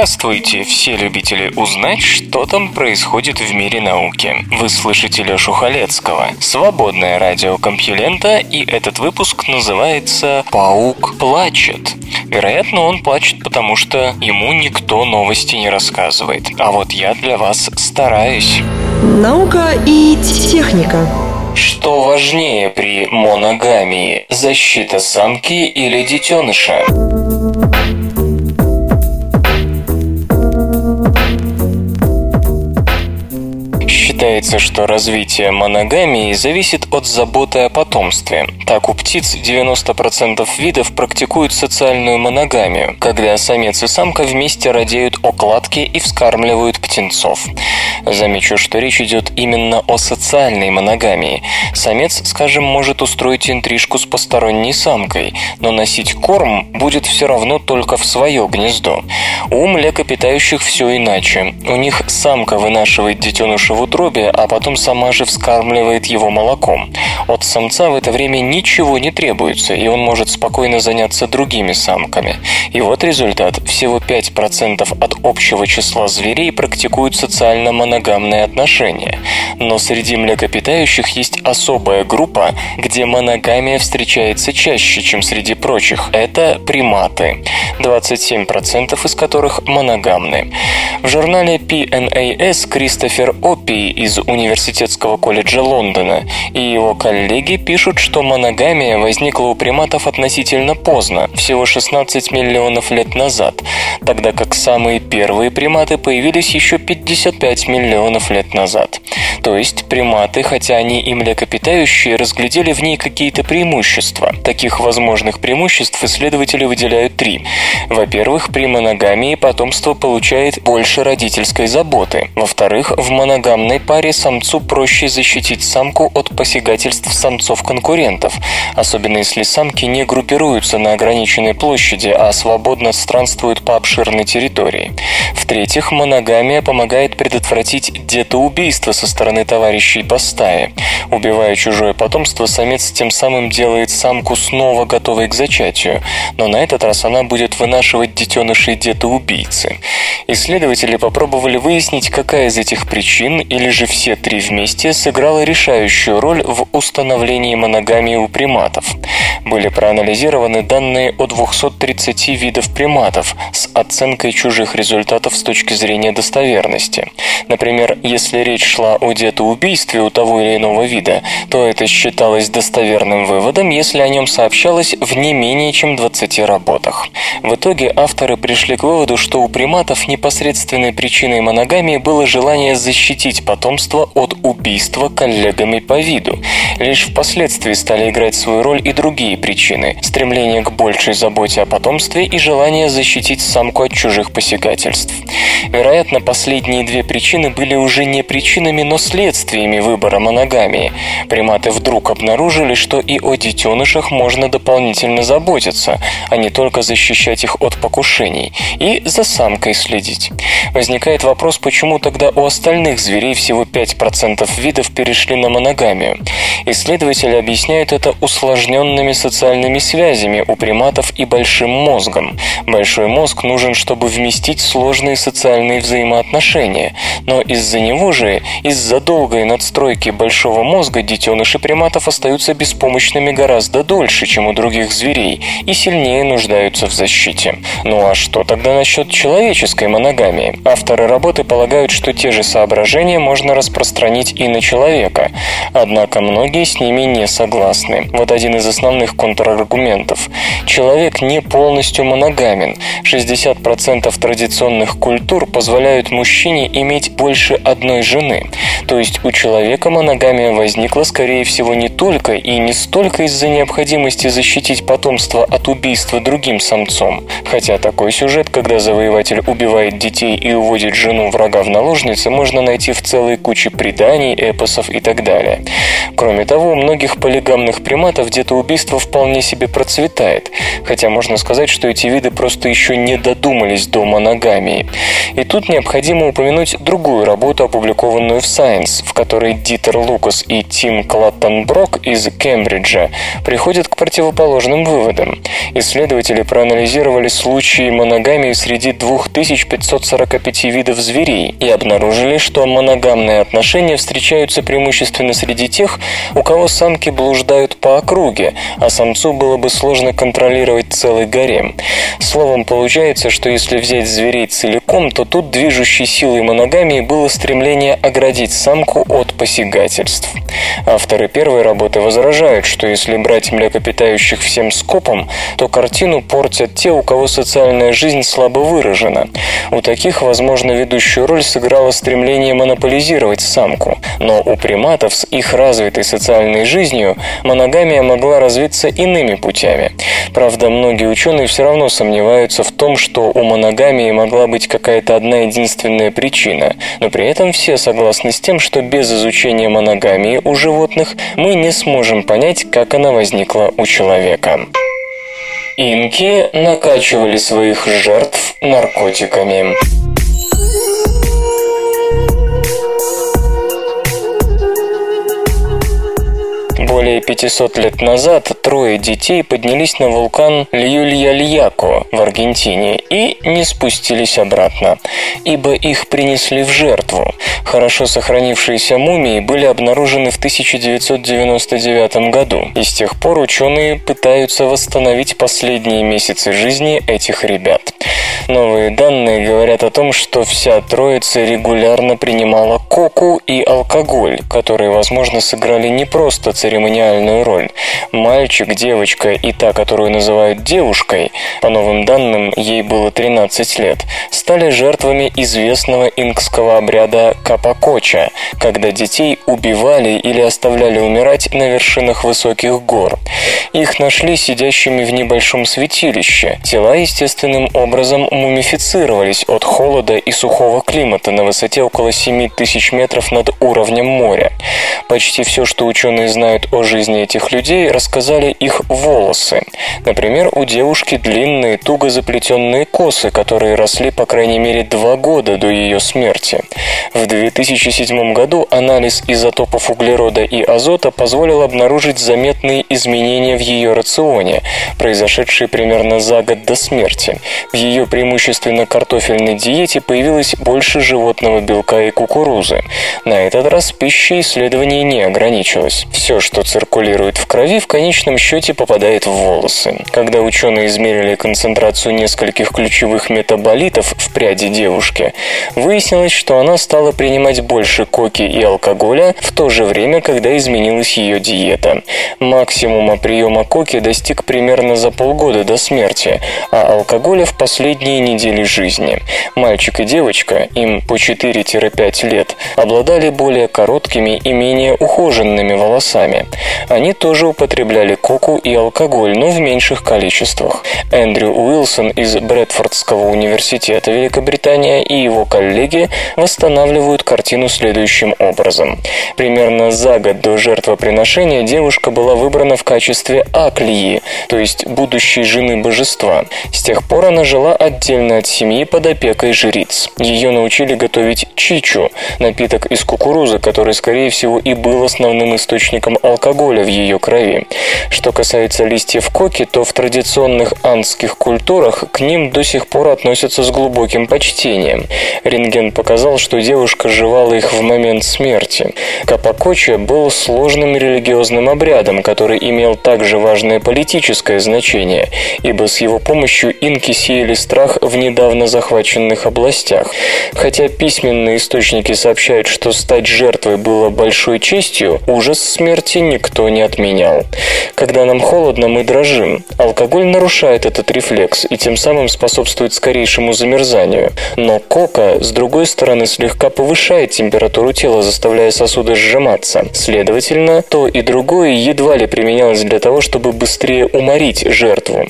Здравствуйте, все любители узнать, что там происходит в мире науки. Вы слышите Лёшу Халецкого. Свободное радио Компьюлента, и этот выпуск называется «Паук плачет». Вероятно, он плачет, потому что ему никто новости не рассказывает. А вот я для вас стараюсь. Наука и техника. Что важнее при моногамии? Защита самки или детеныша? Считается, что развитие моногамии зависит от заботы о потомстве. Так, у птиц 90% видов практикуют социальную моногамию, когда самец и самка вместе радеют о кладке и вскармливают птенцов. Замечу, что речь идет именно о социальной моногамии. Самец, скажем, может устроить интрижку с посторонней самкой, но носить корм будет все равно только в свое гнездо. У млекопитающих все иначе. У них самка вынашивает детеныша в утробе, а потом сама же вскармливает его молоком. От самца в это время ничего не требуется, и он может спокойно заняться другими самками. И вот результат. Всего 5% от общего числа зверей практикуют социально моногамные отношения. Но среди млекопитающих есть особая группа, где моногамия встречается чаще, чем среди прочих. Это приматы. 27% из которых моногамны. В журнале PNAS Кристофер Оппи из Университетского колледжа Лондона и его коллеги пишут, что моногамия возникла у приматов относительно поздно, всего 16 миллионов лет назад, тогда как самые первые приматы появились еще 55 миллионов лет назад. То есть приматы, хотя они и млекопитающие, разглядели в ней какие-то преимущества. Таких возможных преимуществ исследователи выделяют три. Во-первых, при моногамии потомство получает больше родительской заботы. Во-вторых, в моногамной паре самцу проще защитить самку от посягательств самцов-конкурентов, особенно если самки не группируются на ограниченной площади, а свободно странствуют по обширной территории. В-третьих, моногамия помогает предотвратить детоубийство со стороны товарищей по стае. Убивая чужое потомство, самец тем самым делает самку снова готовой к зачатию, но на этот раз она будет вынашивать детенышей детоубийцы. Исследователи попробовали выяснить, какая из этих причин, или же все три вместе, сыграла решающую роль в установлении моногамии у приматов. Были проанализированы данные о 230 видов приматов с оценкой чужих результатов с точки зрения достоверности. Например, если речь шла о детоубийстве у того или иного вида, то это считалось достоверным выводом, если о нем сообщалось в не менее чем 20 работах. Итоге авторы пришли к выводу, что у приматов непосредственной причиной моногамии было желание защитить потомство от убийства коллегами по виду. Лишь впоследствии стали играть свою роль и другие причины – стремление к большей заботе о потомстве и желание защитить самку от чужих посягательств. Вероятно, последние две причины были уже не причинами, но следствиями выбора моногамии. Приматы вдруг обнаружили, что и о детенышах можно дополнительно заботиться, а не только защищать их от покушений, и за самкой следить. Возникает вопрос, почему тогда у остальных зверей всего 5% видов перешли на моногамию. Исследователи объясняют это усложненными социальными связями у приматов и большим мозгом. Большой мозг нужен, чтобы вместить сложные социальные взаимоотношения, но из-за него же, из-за долгой надстройки большого мозга, детеныши приматов остаются беспомощными гораздо дольше, чем у других зверей, и сильнее нуждаются в защите. Ну а что тогда насчет человеческой моногамии? Авторы работы полагают, что те же соображения можно распространить и на человека. Однако многие с ними не согласны. Вот один из основных контраргументов. Человек не полностью моногамен. 60% традиционных культур позволяют мужчине иметь больше одной жены. То есть у человека моногамия возникла, скорее всего, не только и не столько из-за необходимости защитить потомство от убийства другим самцом, хотя такой сюжет, когда завоеватель убивает детей и уводит жену врага в наложницы, можно найти в целой куче преданий, эпосов и так далее. Кроме того, у многих полигамных приматов детоубийство вполне себе процветает, хотя можно сказать, что эти виды просто еще не додумались до моногамии. И тут необходимо упомянуть другую работу, опубликованную в Science, в которой Дитер Лукас и Тим Клаттенброк из Кембриджа приходят к противоположным выводам. Исследователи проанализировали случаи моногамии среди 2545 видов зверей и обнаружили, что моногамные отношения встречаются преимущественно среди тех, у кого самки блуждают по округе, а самцу было бы сложно контролировать целый гарем. Словом, получается, что если взять зверей целиком, то тут движущей силой моногамии было стремление оградить самку от посягательств. Авторы первой работы возражают, что если брать млекопитающих всем скопом, то картину портят те, у кого социальная жизнь слабо выражена. У таких, возможно, ведущую роль сыграло стремление монополизировать самку. Но у приматов с их развитой социальной жизнью моногамия могла развиться иными путями. Правда, многие ученые все равно сомневаются в том, что у моногамии могла быть какая-то одна единственная причина, но при этом все согласны с тем, что без изучения моногамии у животных мы не сможем понять, как она возникла у человека. Инки накачивали своих жертв наркотиками. Более 500 лет назад трое детей поднялись на вулкан Льюлья-Льяко в Аргентине и не спустились обратно, ибо их принесли в жертву. Хорошо сохранившиеся мумии были обнаружены в 1999 году, и с тех пор ученые пытаются восстановить последние месяцы жизни этих ребят. Новые данные говорят о том, что вся троица регулярно принимала коку и алкоголь, которые, возможно, сыграли не просто церемониальную роль. Мальчик, девочка и та, которую называют девушкой, по новым данным, ей было 13 лет, стали жертвами известного инкского обряда капакоча, когда детей убивали или оставляли умирать на вершинах высоких гор. Их нашли сидящими в небольшом святилище. Тела естественным образом мумифицировались от холода и сухого климата на высоте около 7 тысяч метров над уровнем моря. Почти все, что ученые знают о жизни этих людей, рассказали их волосы. Например, у девушки длинные, туго заплетенные косы, которые росли по крайней мере два года до ее смерти. В 2007 году анализ изотопов углерода и азота позволил обнаружить заметные изменения в ее рационе, произошедшие примерно за год до смерти. В ее преимущественно картофельной диете появилось больше животного белка и кукурузы. На этот раз пища исследований не ограничилась. Все, что циркулирует в крови, в конечном счете попадает в волосы. Когда ученые измерили концентрацию нескольких ключевых метаболитов в пряди девушки, выяснилось, что она стала принимать больше коки и алкоголя в то же время, когда изменилась ее диета. Максимума приема коки достиг примерно за полгода до смерти, а алкоголя в последние недели жизни. Мальчик и девочка, им по 4-5 лет, обладали более короткими и менее ухоженными волосами. Они тоже употребляли коку и алкоголь, но в меньших количествах. Эндрю Уилсон из Брэдфордского университета Великобритания и его коллеги восстанавливают картину следующим образом. Примерно за год до жертвоприношения девушка была выбрана в качестве аклии, то есть будущей жены божества. С тех пор она жила отдельно от семьи под опекой жриц. Ее научили готовить чичу, напиток из кукурузы, который, скорее всего, и был основным источником алкоголя в ее крови. Что касается листьев коки, то в традиционных андских культурах к ним до сих пор относятся с глубоким почтением. Рентген показал, что девушка жевала их в момент смерти. Капакоча был сложным религиозным обрядом, который имел также важное политическое значение, ибо с его помощью инки сеяли страх в недавно захваченных областях. Хотя письменные источники сообщают, что стать жертвой было большой честью, ужас смерти никто не отменял. Когда нам холодно, мы дрожим. Алкоголь нарушает этот рефлекс и тем самым способствует скорейшему замерзанию. Но кока, с другой стороны, слегка повышает температуру тела, заставляя сосуды сжиматься. Следовательно, то и другое едва ли применялось для того, чтобы быстрее уморить жертву.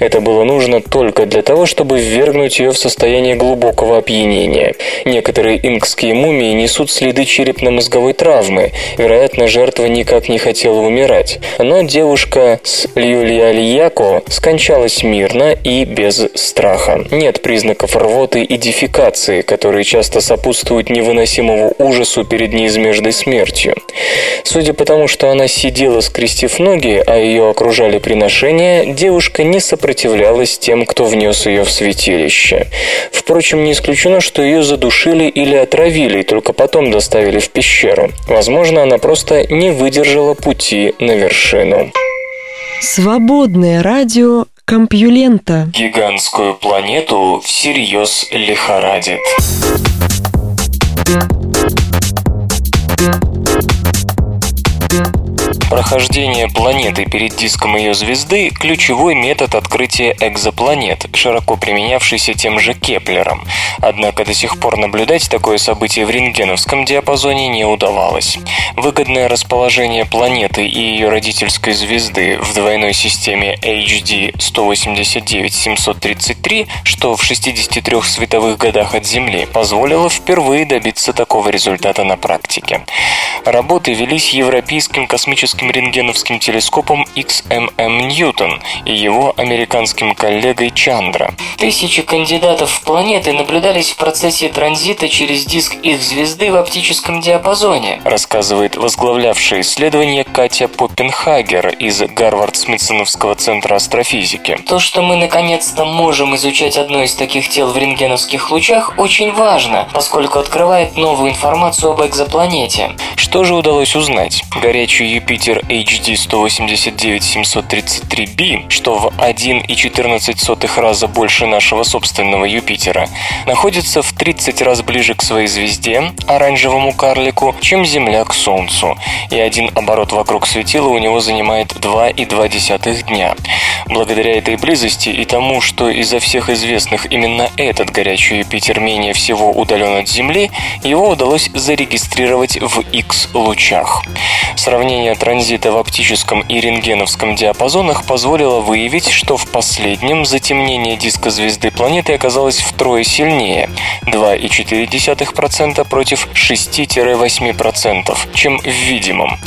Это было нужно только для того, чтобы ввергнуть ее в состояние глубокого опьянения. Некоторые инкские мумии несут следы черепно-мозговой травмы. Вероятно, жертва никак не хотела умирать. Но девушка с Льюлиальяко скончалась мирно и без страха. Нет признаков рвоты и дефекации, которые часто сопутствуют невыносимому ужасу перед неизбежной смертью. Судя по тому, что она сидела, скрестив ноги, а ее окружали приношения, девушка не сопротивлялась тем, кто внес ее в святилище. Впрочем, не исключено, что ее задушили или отравили, и только потом доставили в пещеру. Возможно, она просто не выдержала пути на вершину. Свободное радио Компьюлента. Гигантскую планету всерьез лихорадит. Прохождение планеты перед диском ее звезды – ключевой метод открытия экзопланет, широко применявшийся тем же Кеплером. Однако до сих пор наблюдать такое событие в рентгеновском диапазоне не удавалось. Выгодное расположение планеты и ее родительской звезды в двойной системе HD 189-733, что в 63 световых годах от Земли, позволило впервые добиться такого результата на практике. Работы велись Европейским космическим рентгеновским телескопом XMM Ньютон и его американским коллегой Чандра. Тысячи кандидатов в планеты наблюдались в процессе транзита через диск их звезды в оптическом диапазоне, рассказывает возглавлявшая исследование Катя Поппенхагер из Гарвард-Смитсоновского центра астрофизики. То, что мы наконец-то можем изучать одно из таких тел в рентгеновских лучах, очень важно, поскольку открывает новую информацию об экзопланете. Что же удалось узнать? Горячий Юпитер HD 189-733b, что в 1,14 раза больше нашего собственного Юпитера, находится в 30 раз ближе к своей звезде, оранжевому карлику, чем Земля к Солнцу, и один оборот вокруг светила у него занимает 2,2 дня. Благодаря этой близости и тому, что изо всех известных именно этот горячий Юпитер менее всего удален от Земли, его удалось зарегистрировать в X-лучах. Сравнение транзита в оптическом и рентгеновском диапазонах позволило выявить, что в последнем затемнение диска звезды планеты оказалось втрое сильнее – 2,4% против 6-8%, чем в видимом.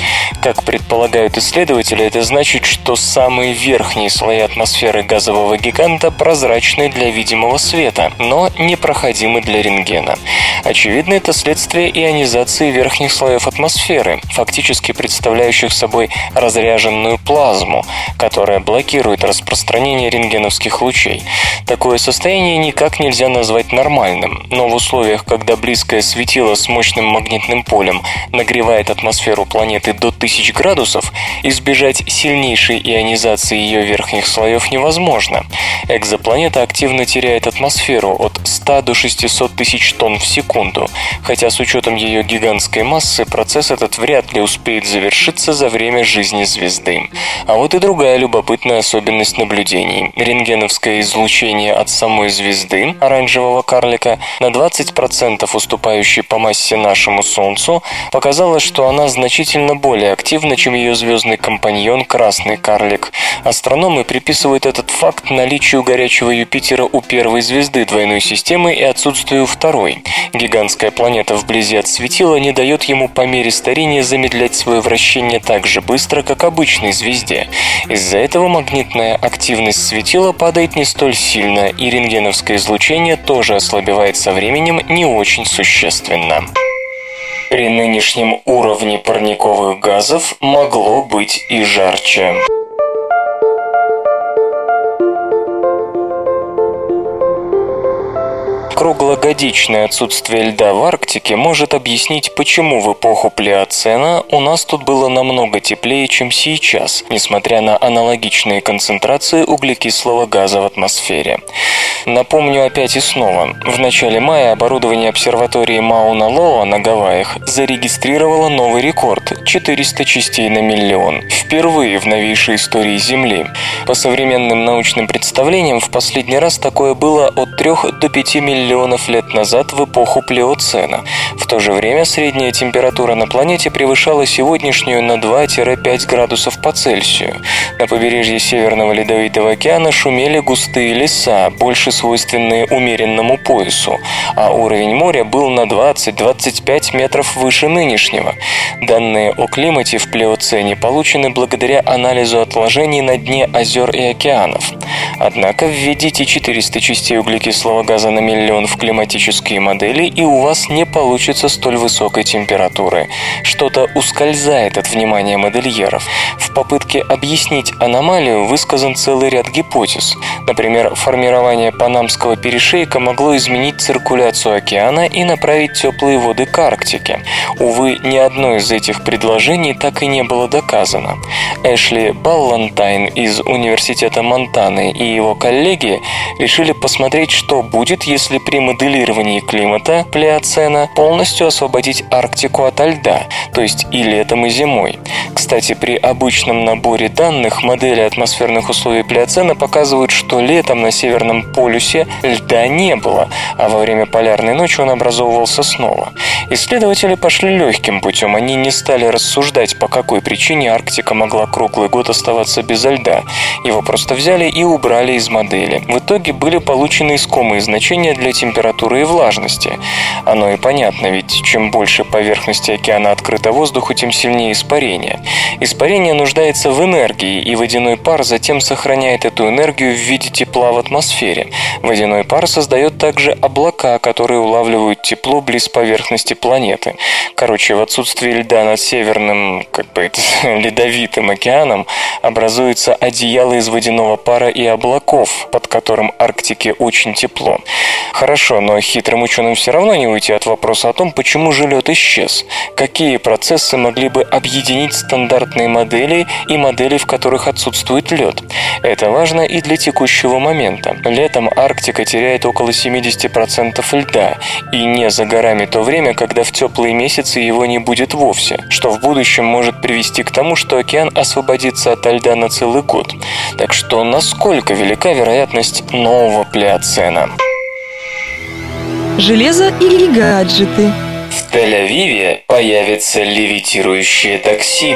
Как предполагают исследователи, это значит, что самые верхние слои атмосферы газового гиганта прозрачны для видимого света, но непроходимы для рентгена. Очевидно, это следствие ионизации верхних слоев атмосферы, фактически представляющих собой разряженную плазму, которая блокирует распространение рентгеновских лучей. Такое состояние никак нельзя назвать нормальным, но в условиях, когда близкое светило с мощным магнитным полем нагревает атмосферу планеты до 1000 градусов, избежать сильнейшей ионизации ее верхних слоев невозможно. Экзопланета активно теряет атмосферу от 100 до 600 тысяч тонн в секунду, хотя с учетом ее гигантской массы процесс этот вряд ли успеет завершиться за время жизни звезды. А вот и другая любопытная особенность наблюдений. Рентгеновское излучение от самой звезды, оранжевого карлика, на 20% уступающей по массе нашему Солнцу, показало, что она значительно более активна, чем ее звездный компаньон красный карлик. Астрономы приписывают этот факт наличию горячего Юпитера у первой звезды двойной системы и отсутствию второй. Гигантская планета вблизи от светила не дает ему по мере старения замедлять свое вращение так же быстро, как обычной звезде. Из-за этого магнитная активность светила падает не столь сильно, и рентгеновское излучение тоже ослабевает со временем не очень существенно. При нынешнем уровне парниковых газов могло быть и жарче. Круглогодичное отсутствие льда в Арктике может объяснить, почему в эпоху Плеоцена у нас тут было намного теплее, чем сейчас, несмотря на аналогичные концентрации углекислого газа в атмосфере. Напомню опять и снова. В начале мая оборудование обсерватории Мауна-Лоа на Гавайях зарегистрировало новый рекорд – 400 частей на миллион. Впервые в новейшей истории Земли. По современным научным представлениям, в последний раз такое было от 3 до 5 миллионов лет назад в эпоху Плеоцена. В то же время средняя температура на планете превышала сегодняшнюю на 2-5 градусов по Цельсию. На побережье Северного Ледовитого океана шумели густые леса, больше свойственные умеренному поясу, а уровень моря был на 20-25 метров выше нынешнего. Данные о климате в Плеоцене получены благодаря анализу отложений на дне озер и океанов. Однако введите 400 частей углекислого газа на миллион в климатические модели, и у вас не получится столь высокой температуры. Что-то ускользает от внимания модельеров. В попытке объяснить аномалию высказан целый ряд гипотез. Например, формирование Панамского перешейка могло изменить циркуляцию океана и направить теплые воды к Арктике. Увы, ни одно из этих предложений так и не было доказано. Эшли Баллантайн из Университета Монтаны и его коллеги решили посмотреть, что будет, если при моделировании климата Плеоцена полностью освободить Арктику от льда, то есть и летом, и зимой. Кстати, при обычном наборе данных модели атмосферных условий Плеоцена показывают, что летом на Северном полюсе льда не было, а во время полярной ночи он образовывался снова. Исследователи пошли легким путем, они не стали рассуждать, по какой причине Арктика могла круглый год оставаться без льда. Его просто взяли и убрали из модели. В итоге были получены искомые значения для температуры и влажности. Оно и понятно, ведь чем больше поверхности океана открыто воздуху, тем сильнее испарение. Испарение нуждается в энергии, и водяной пар затем сохраняет эту энергию в виде тепла в атмосфере. Водяной пар создает также облака, которые улавливают тепло близ поверхности планеты. Короче, в отсутствии льда над северным, как бы ледовитым океаном образуется одеяло из водяного пара и облаков, под которым Арктике очень тепло. Хорошо, но хитрым ученым все равно не уйти от вопроса о том, почему же лед исчез. Какие процессы могли бы объединить стандартные модели и модели, в которых отсутствует лед? Это важно и для текущего момента. Летом Арктика теряет около 70% льда, и не за горами то время, когда в теплые месяцы его не будет вовсе, что в будущем может привести к тому, что океан освободится от льда на целый год. Так что насколько велика вероятность нового плеоцена? Железо или гаджеты? В Тель-Авиве появится левитирующее такси.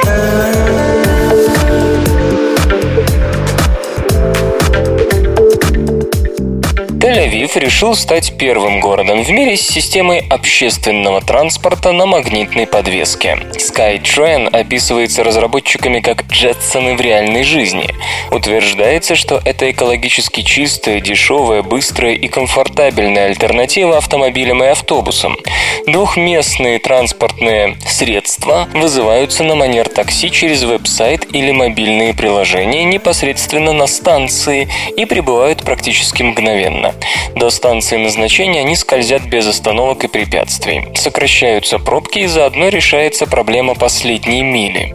Тель-Авив решил стать первым городом в мире с системой общественного транспорта на магнитной подвеске. SkyTrain описывается разработчиками как «Джетсоны в реальной жизни». Утверждается, что это экологически чистая, дешевая, быстрая и комфортабельная альтернатива автомобилям и автобусам. Двухместные транспортные средства вызываются на манер такси через веб-сайт или мобильные приложения непосредственно на станции и прибывают практически мгновенно. До станции назначения они скользят без остановок и препятствий. Сокращаются пробки и заодно решается проблема последней мили.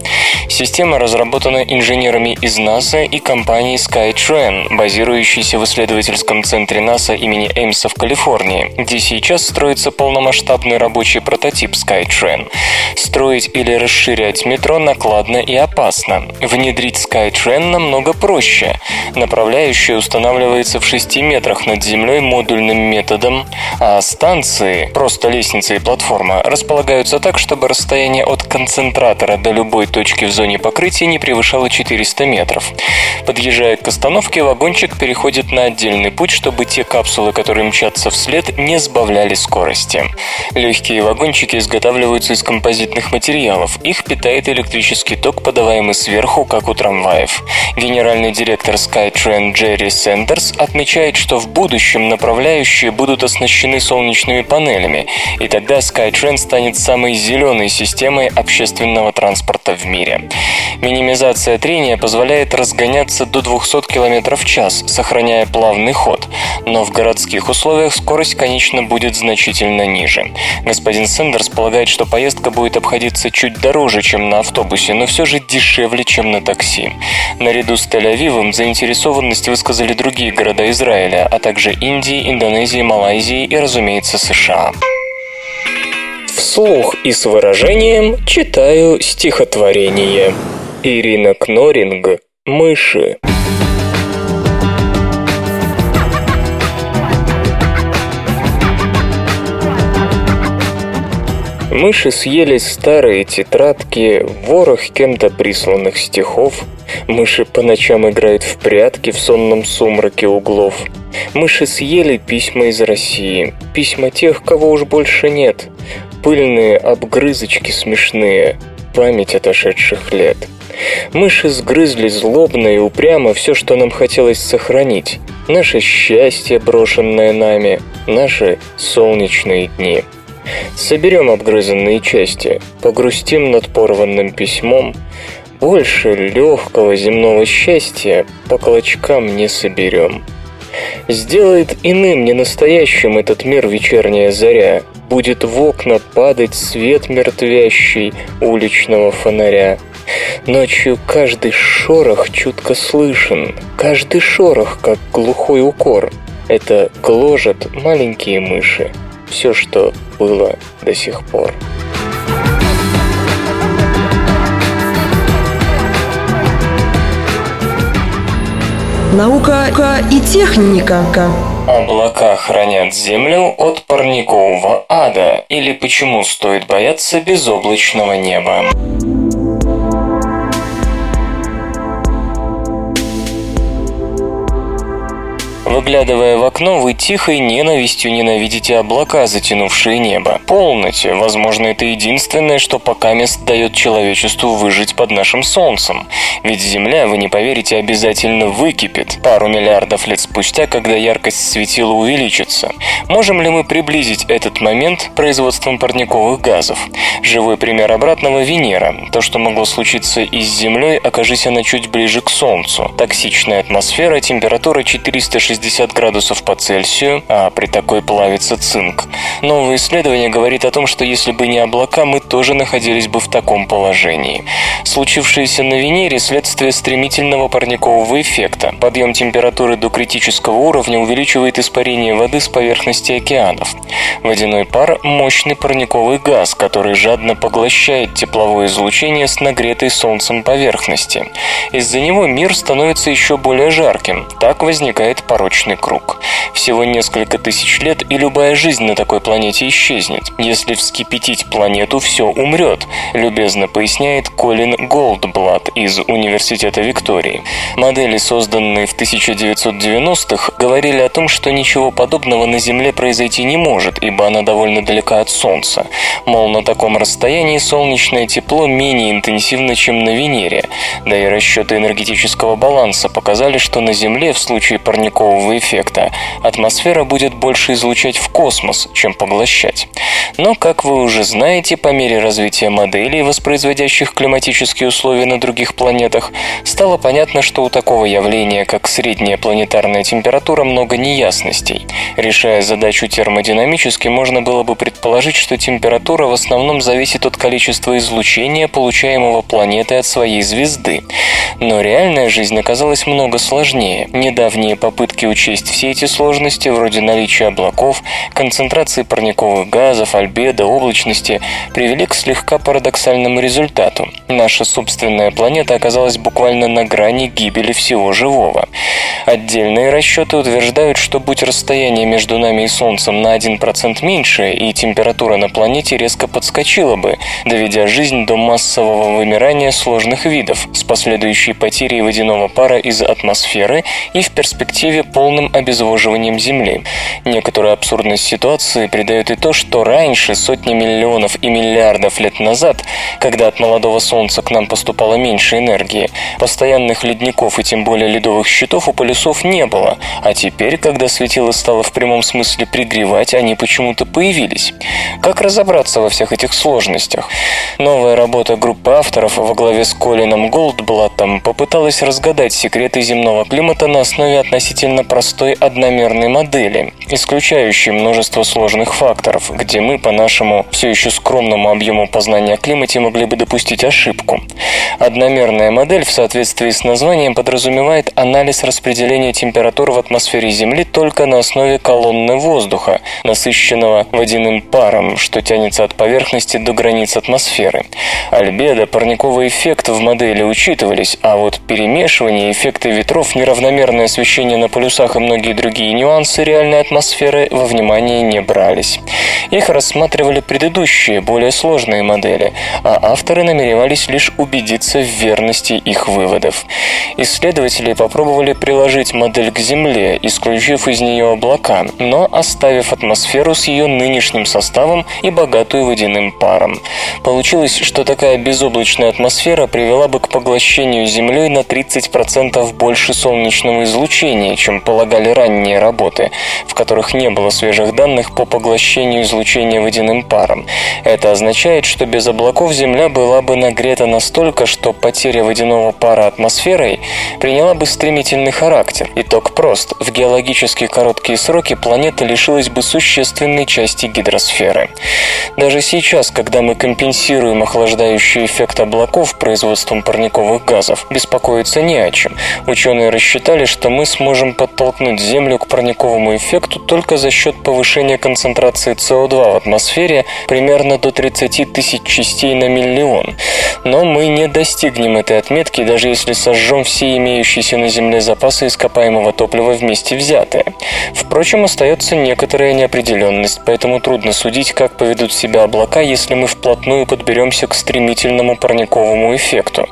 Система разработана инженерами из НАСА и компанией SkyTrain, базирующейся в исследовательском центре НАСА имени Эймса в Калифорнии, где сейчас строится полномасштабный рабочий прототип SkyTrain. Строить или расширять метро накладно и опасно. Внедрить SkyTrain намного проще. Направляющая устанавливается в 6 метрах над землей модульным методом, а станции, просто лестница и платформа, располагаются так, чтобы расстояние от концентратора до любой точки в зоне покрытия не превышало 400 метров. Подъезжая к остановке, вагончик переходит на отдельный путь, чтобы те капсулы, которые мчатся вслед, не сбавляли скорости. Легкие вагончики изготавливаются из композитных материалов. Их питает электрический ток, подаваемый сверху, как у трамваев. Генеральный директор SkyTrain Джерри Сендерс отмечает, что в будущем направляющие будут оснащены солнечными панелями, И тогда SkyTrain станет самой зеленой системой общественного транспорта в мире. Минимизация трения позволяет разгоняться до 200 км в час, сохраняя плавный ход, но в городских условиях скорость, конечно, будет значительно ниже. Господин Сендерс полагает, что поездка будет обходиться чуть дороже, чем на автобусе, но все же дешевле, чем на такси. Наряду с Тель-Авивом заинтересованность высказали другие города Израиля, а также Индии, Индонезии, Малайзии и, разумеется, США. Вслух и с выражением читаю стихотворение. Ирина Кноринг «Мыши». Мыши съели старые тетрадки, ворох кем-то присланных стихов. Мыши по ночам играют в прятки в сонном сумраке углов. Мыши съели письма из России, письма тех, кого уж больше нет. Пыльные обгрызочки смешные, память отошедших лет. Мыши сгрызли злобно и упрямо все, что нам хотелось сохранить. Наше счастье, брошенное нами, наши солнечные дни. Соберем обгрызанные части, погрустим над порванным письмом. Больше легкого земного счастья по клочкам не соберем. Сделает иным ненастоящим этот мир вечерняя заря. Будет в окна падать свет мертвящий уличного фонаря. Ночью каждый шорох чутко слышен, каждый шорох, как глухой укор. Это гложат маленькие мыши, все, что было до сих пор. Наука и техника. Облака хранят Землю от парникового ада, или почему стоит бояться безоблачного неба. Выглядывая в окно, вы тихой ненавистью ненавидите облака, затянувшие небо. Полноте, возможно, это единственное, что пока мест дает человечеству выжить под нашим солнцем. Ведь Земля, вы не поверите, обязательно выкипит пару миллиардов лет спустя, когда яркость светила увеличится. Можем ли мы приблизить этот момент производством парниковых газов? Живой пример обратного – Венера. То, что могло случиться и с Землей, окажись она чуть ближе к Солнцу. Токсичная атмосфера, температура 460 60 градусов по Цельсию, а при такой плавится цинк. Новое исследование говорит о том, что если бы не облака, мы тоже находились бы в таком положении. Случившееся на Венере – следствие стремительного парникового эффекта. Подъем температуры до критического уровня увеличивает испарение воды с поверхности океанов. Водяной пар – мощный парниковый газ, который жадно поглощает тепловое излучение с нагретой солнцем поверхности. Из-за него мир становится еще более жарким. Так возникает порой порочный круг. Всего несколько тысяч лет, и любая жизнь на такой планете исчезнет. Если вскипятить планету, все умрет, любезно поясняет Колин Голдблат из Университета Виктории. Модели, созданные в 1990-х, говорили о том, что ничего подобного на Земле произойти не может, ибо она довольно далека от Солнца. Мол, на таком расстоянии солнечное тепло менее интенсивно, чем на Венере. Да и расчеты энергетического баланса показали, что на Земле в случае парникового парникового эффекта, атмосфера будет больше излучать в космос, чем поглощать. Но, как вы уже знаете, по мере развития моделей, воспроизводящих климатические условия на других планетах, стало понятно, что у такого явления, как средняя планетарная температура, много неясностей. Решая задачу термодинамически, можно было бы предположить, что температура в основном зависит от количества излучения, получаемого планетой от своей звезды. Но реальная жизнь оказалась много сложнее. Недавние попытки учесть все эти сложности, вроде наличия облаков, концентрации парниковых газов, альбедо, облачности, привели к слегка парадоксальному результату. Наша собственная планета оказалась буквально на грани гибели всего живого. Отдельные расчеты утверждают, что будь расстояние между нами и Солнцем на 1% меньше, и температура на планете резко подскочила бы, доведя жизнь до массового вымирания сложных видов с последующей потерей водяного пара из атмосферы и в перспективе полным обезвоживанием Земли. Некоторую абсурдность ситуации придает и то, что раньше, сотни миллионов и миллиардов лет назад, когда от молодого Солнца к нам поступало меньше энергии, постоянных ледников и тем более ледовых щитов у полюсов не было, а теперь, когда светило стало в прямом смысле пригревать, они почему-то появились. Как разобраться во всех этих сложностях? Новая работа группы авторов во главе с Колином Голдблаттом попыталась разгадать секреты земного климата на основе относительно простой одномерной модели, исключающей множество сложных факторов, где мы, по нашему все еще скромному объему познания о климате, могли бы допустить ошибку. Одномерная модель в соответствии с названием подразумевает анализ распределения температур в атмосфере Земли только на основе колонны воздуха, насыщенного водяным паром, что тянется от поверхности до границ атмосферы. Альбедо, парниковый эффект в модели учитывались, а вот перемешивание, эффекты ветров, неравномерное освещение на полюсах и многие другие нюансы реальной атмосферы во внимание не брались. Их рассматривали предыдущие, более сложные модели, а авторы намеревались лишь убедиться в верности их выводов. Исследователи попробовали приложить модель к Земле, исключив из нее облака, но оставив атмосферу с ее нынешним составом и богатую водяным паром. Получилось, что такая безоблачная атмосфера привела бы к поглощению Землей на 30% больше солнечного излучения, чем полагали ранние работы, в которых не было свежих данных по поглощению излучения водяным паром. Это означает, что без облаков Земля была бы нагрета настолько, что потеря водяного пара атмосферой приняла бы стремительный характер. Итог прост. В геологически короткие сроки планета лишилась бы существенной части гидросферы. Даже сейчас, когда мы компенсируем охлаждающий эффект облаков производством парниковых газов, беспокоиться не о чем. Ученые рассчитали, что мы сможем подтолкнуть Землю к парниковому эффекту только за счет повышения концентрации СО2 в атмосфере примерно до 30 тысяч частей на миллион. Но мы не достигнем этой отметки, даже если сожжем все имеющиеся на Земле запасы ископаемого топлива вместе взятые. Впрочем, остается некоторая неопределенность, поэтому трудно судить, как поведут себя облака, если мы вплотную подберемся к стремительному парниковому эффекту.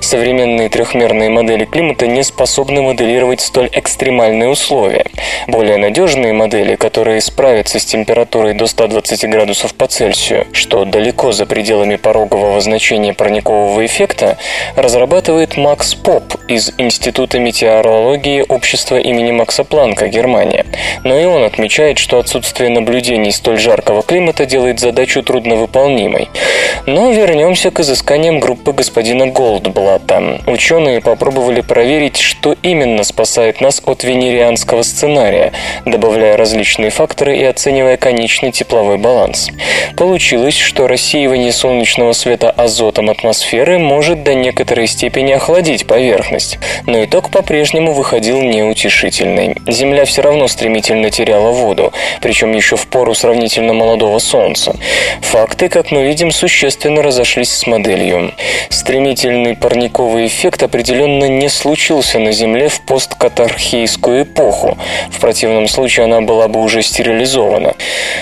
Современные трехмерные модели климата не способны моделировать столь экстремальные условия. Более надежные модели, которые справятся с температурой до 120 градусов по Цельсию, что далеко за пределами порогового значения парникового эффекта, разрабатывает Макс Поп из Института метеорологии общества имени Макса Планка, Германия. Но и он отмечает, что отсутствие наблюдений столь жаркого климата делает задачу трудновыполнимой. Но вернемся к изысканиям группы господина Голдблата. Ученые попробовали проверить, что именно спасает нас от венерианского сценария, добавляя различные факторы и оценивая конечный тепловой баланс. Получилось, что рассеивание солнечного света азотом атмосферы может до некоторой степени охладить поверхность, но итог по-прежнему выходил неутешительный. Земля все равно стремительно теряла воду, причем еще в пору сравнительно молодого Солнца. Факты, как мы видим, существенно разошлись с моделью. Стремительный парниковый эффект определенно не случился на Земле в посткатархейскую эпоху. В противном случае она была бы уже стерилизована.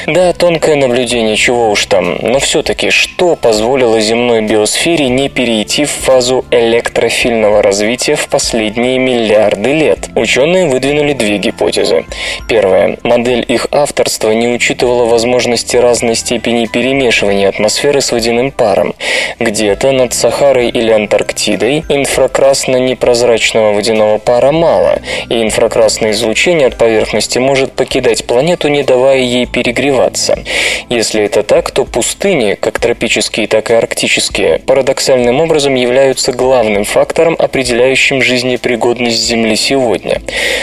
Да, тонкое наблюдение, чего уж там, но все-таки что позволило земной биосфере не перейти в фазу электрофильного развития в последние миллиарды лет? Ученые выдвинули две гипотезы. Первая. Модель их авторства не учитывала возможности разной степени перемешивания атмосферы с водяным паром. Где-то над Сахарой или Антарктидой инфракрасно-непрозрачного водяного пара мало, и инфракрасное излучение от поверхности может покидать планету, не давая ей перегреваться. Если это так, то пустыни, как тропические, так и арктические, парадоксальным образом являются главным фактором, определяющим жизнепригодность Земли сегодня.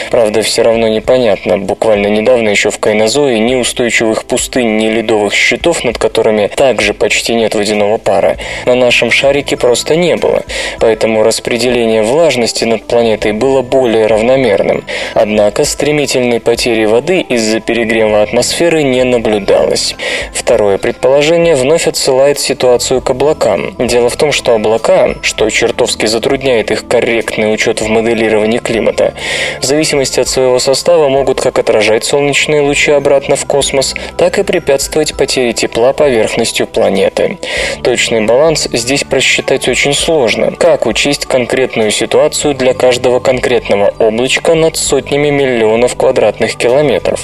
Правда, все равно непонятно. Буквально недавно еще в Кайнозое ни устойчивых пустынь, ни ледовых щитов, над которыми также почти нет водяного пара, на нашем шарике просто не было. Поэтому распределение влажности над планетой было более равномерным. Однако стремительной потери воды из-за перегрева атмосферы не наблюдалось. Второе предположение вновь отсылает ситуацию к облакам. Дело в том, что облака, что чертовски затрудняет их корректный учет в моделировании климата, в зависимости от своего состава могут как отражать солнечные лучи обратно в космос, так и препятствовать потере тепла поверхностью планеты. Точный баланс здесь просчитать очень сложно. Как учесть конкретную ситуацию для каждого конкретного облачка над под сотнями миллионов квадратных километров.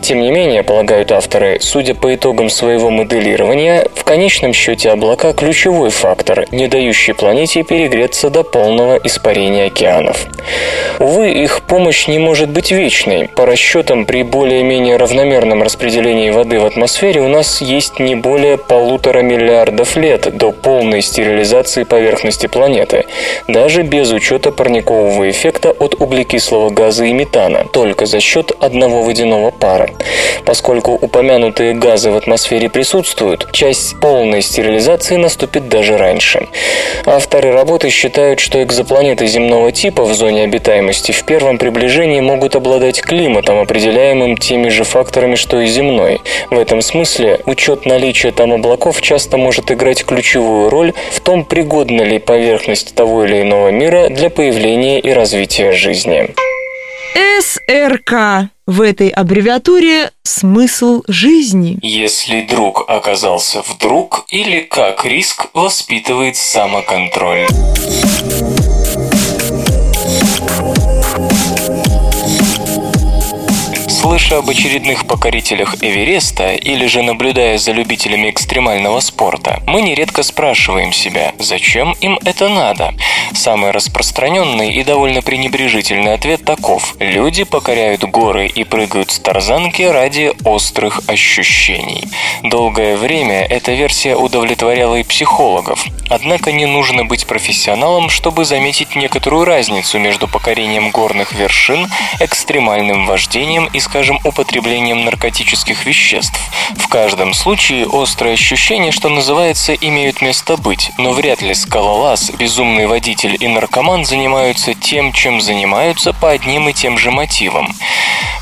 Тем не менее, полагают авторы, судя по итогам своего моделирования, в конечном счете облака – ключевой фактор, не дающий планете перегреться до полного испарения океанов. Увы, их помощь не может быть вечной. По расчетам, при более-менее равномерном распределении воды в атмосфере у нас есть не более полутора миллиардов лет до полной стерилизации поверхности планеты, даже без учета парникового эффекта от углекислого газа и метана, только за счет одного водяного пара. Поскольку упомянутые газы в атмосфере присутствуют, часть полной стерилизации наступит даже раньше. Авторы работы считают, что экзопланеты земного типа в зоне обитаемости в первом приближении могут обладать климатом, определяемым теми же факторами, что и земной. В этом смысле учет наличия там облаков часто может играть ключевую роль в том, пригодна ли поверхность того или иного мира для появления и развития жизни. СРК. В этой аббревиатуре смысл жизни. Если друг оказался вдруг, или как риск воспитывает самоконтроль. Слыша об очередных покорителях Эвереста или же наблюдая за любителями экстремального спорта, мы нередко спрашиваем себя, зачем им это надо? Самый распространенный и довольно пренебрежительный ответ таков. Люди покоряют горы и прыгают с тарзанки ради острых ощущений. Долгое время эта версия удовлетворяла и психологов. Однако не нужно быть профессионалом, чтобы заметить некоторую разницу между покорением горных вершин, экстремальным вождением и, скажем, употреблением наркотических веществ. В каждом случае острые ощущения, что называется, имеют место быть, но вряд ли скалолаз, безумный водитель и наркоман занимаются тем, чем занимаются по одним и тем же мотивам.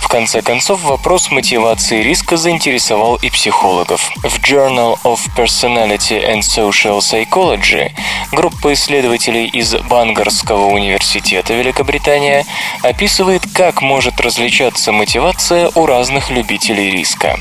В конце концов, вопрос мотивации риска заинтересовал и психологов. В Journal of Personality and Social Psychology группа исследователей из Бангарского университета Великобритания описывает, как может различаться мотивация у разных любителей риска.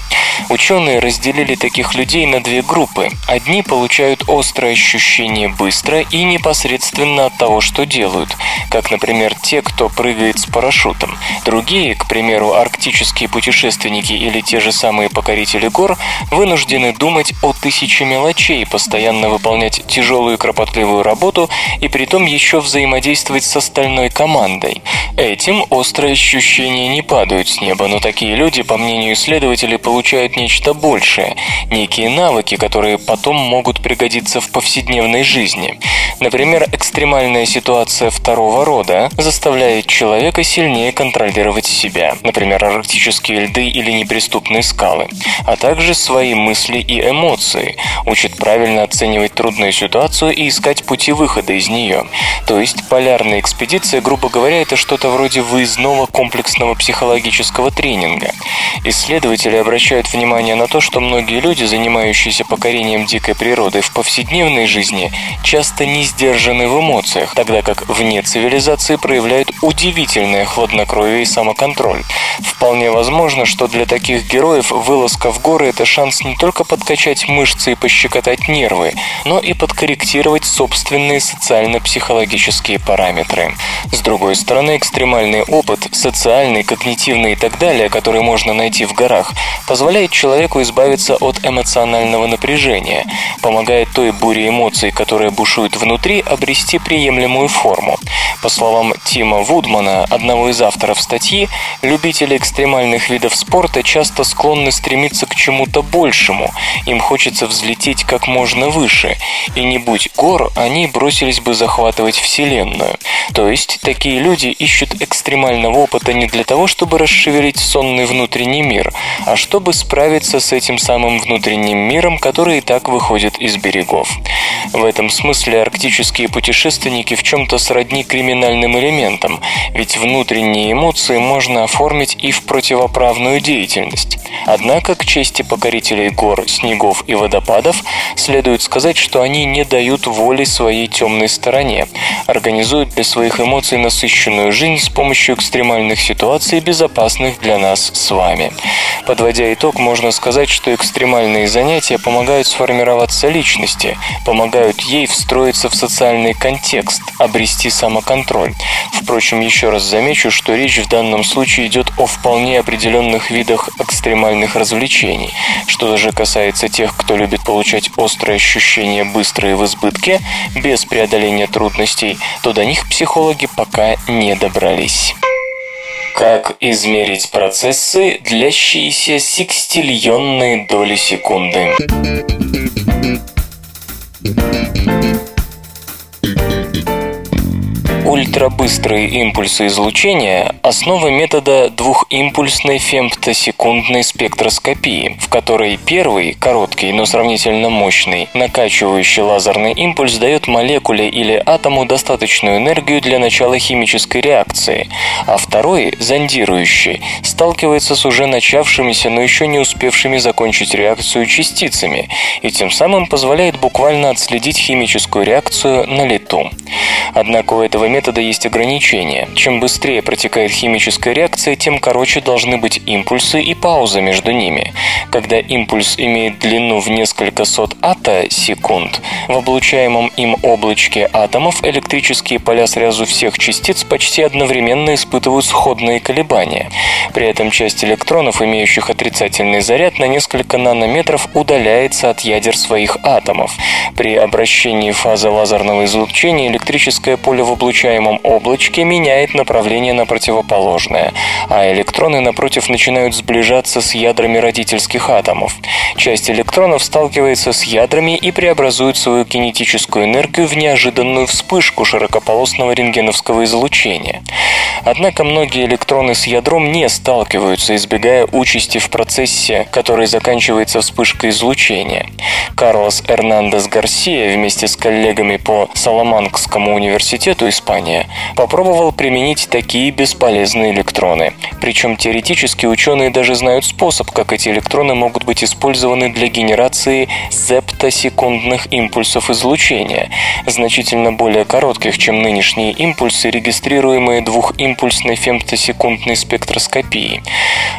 Ученые разделили таких людей на две группы. Одни получают острое ощущение быстро и непосредственно от того, что делают, как, например, те, кто прыгает с парашютом. Другие, к примеру, арктические путешественники или те же самые покорители гор, вынуждены думать о тысяче мелочей, постоянно выполнять тяжелую кропотливую работу и при том еще взаимодействовать с остальной командой. Этим острые ощущения не падают с неба, но такие люди, по мнению исследователей, получают нечто большее, некие навыки, которые потом могут пригодиться в повседневной жизни. Например, экстремальная ситуация второго рода заставляет человека сильнее контролировать себя, например, арктические льды или неприступные скалы, а также свои мысли и эмоции, учит правильно оценивать трудную ситуацию и искать пути выхода из нее. То есть полярная экспедиция, грубо говоря, это что-то вроде выездного комплексного психологического тренинга. Исследователи обращают внимание на то, что многие люди, занимающиеся покорением дикой природы в повседневной жизни, часто не сдержаны в эмоциях, тогда как вне цивилизации проявляют удивительное хладнокровие и самоконтроль. Вполне возможно, что для таких героев вылазка в горы – это шанс не только подкачать мышцы и пощекотать нервы, но и подкорректировать собственные социально-психологические параметры. С другой стороны, экстремальный опыт, социальный, когнитивный и так далее, который можно найти в горах, позволяет человеку избавиться от эмоционального напряжения, помогает той буре эмоций, которая бушует внутри, обрести приемлемую форму. По словам Тима Вудмана, одного из авторов статьи, любители экстремальных видов спорта часто склонны стремиться к чему-то большему, им хочется взлететь как можно выше, и не будь гор, они бросились бы захватывать Вселенную. То есть, такие люди ищут экстремального опыта не для того, чтобы расшевелить сонный внутренний мир, а чтобы справиться с этим самым внутренним миром, который и так выходит из берегов. В этом смысле арктические путешественники в чем-то сродни криминальным элементам, ведь внутренние эмоции можно оформить и в противоправную деятельность. Однако, к чести покорителей гор, снегов и водопадов, следует сказать, что они не дают воли своей темной стороне, организуют для своих эмоций насыщенную жизнь с помощью экстремальных ситуаций, безопасных для нас с вами. Подводя итог, можно сказать, что экстремальные занятия помогают сформироваться личности, помогают ей встроиться в социальный контекст, обрести самоконтроль. Впрочем, еще раз замечу, что речь в данном случае идет о вполне определенных видах экстремальных развлечений. Что же касается тех, кто любит получать острые ощущения быстро в избытке, без преодоления трудностей, то до них психологи пока не добрались. Как измерить процессы, длящиеся секстильонные доли секунды? Ультрабыстрые импульсы излучения – основа метода двухимпульсной фемтосекундной спектроскопии, в которой первый, короткий, но сравнительно мощный, накачивающий лазерный импульс дает молекуле или атому достаточную энергию для начала химической реакции, а второй, зондирующий, сталкивается с уже начавшимися, но еще не успевшими закончить реакцию частицами и тем самым позволяет буквально отследить химическую реакцию на лету. Однако у этого метода есть ограничения. Чем быстрее протекает химическая реакция, тем короче должны быть импульсы и пауза между ними. Когда импульс имеет длину в несколько сот ата секунд, в облучаемом им облачке атомов электрические поля сразу всех частиц почти одновременно испытывают сходные колебания. При этом часть электронов, имеющих отрицательный заряд, на несколько нанометров удаляется от ядер своих атомов. При обращении фазы лазерного излучения электрическое поле в облучаемом облачке меняет направление на противоположное, а электроны, напротив, начинают сближаться с ядрами родительских атомов. Часть электронов сталкивается с ядрами и преобразует свою кинетическую энергию в неожиданную вспышку широкополосного рентгеновского излучения. Однако многие электроны с ядром не сталкиваются, избегая участи в процессе, который заканчивается вспышкой излучения. Карлос Эрнандес Гарсия вместе с коллегами по Саламанкскому университету Испания попробовал применить такие бесполезные электроны. Причем теоретически ученые даже знают способ, как эти электроны могут быть использованы для генерации зептосекундных импульсов излучения, значительно более коротких, чем нынешние импульсы, регистрируемые двухимпульсной фемтосекундной спектроскопией.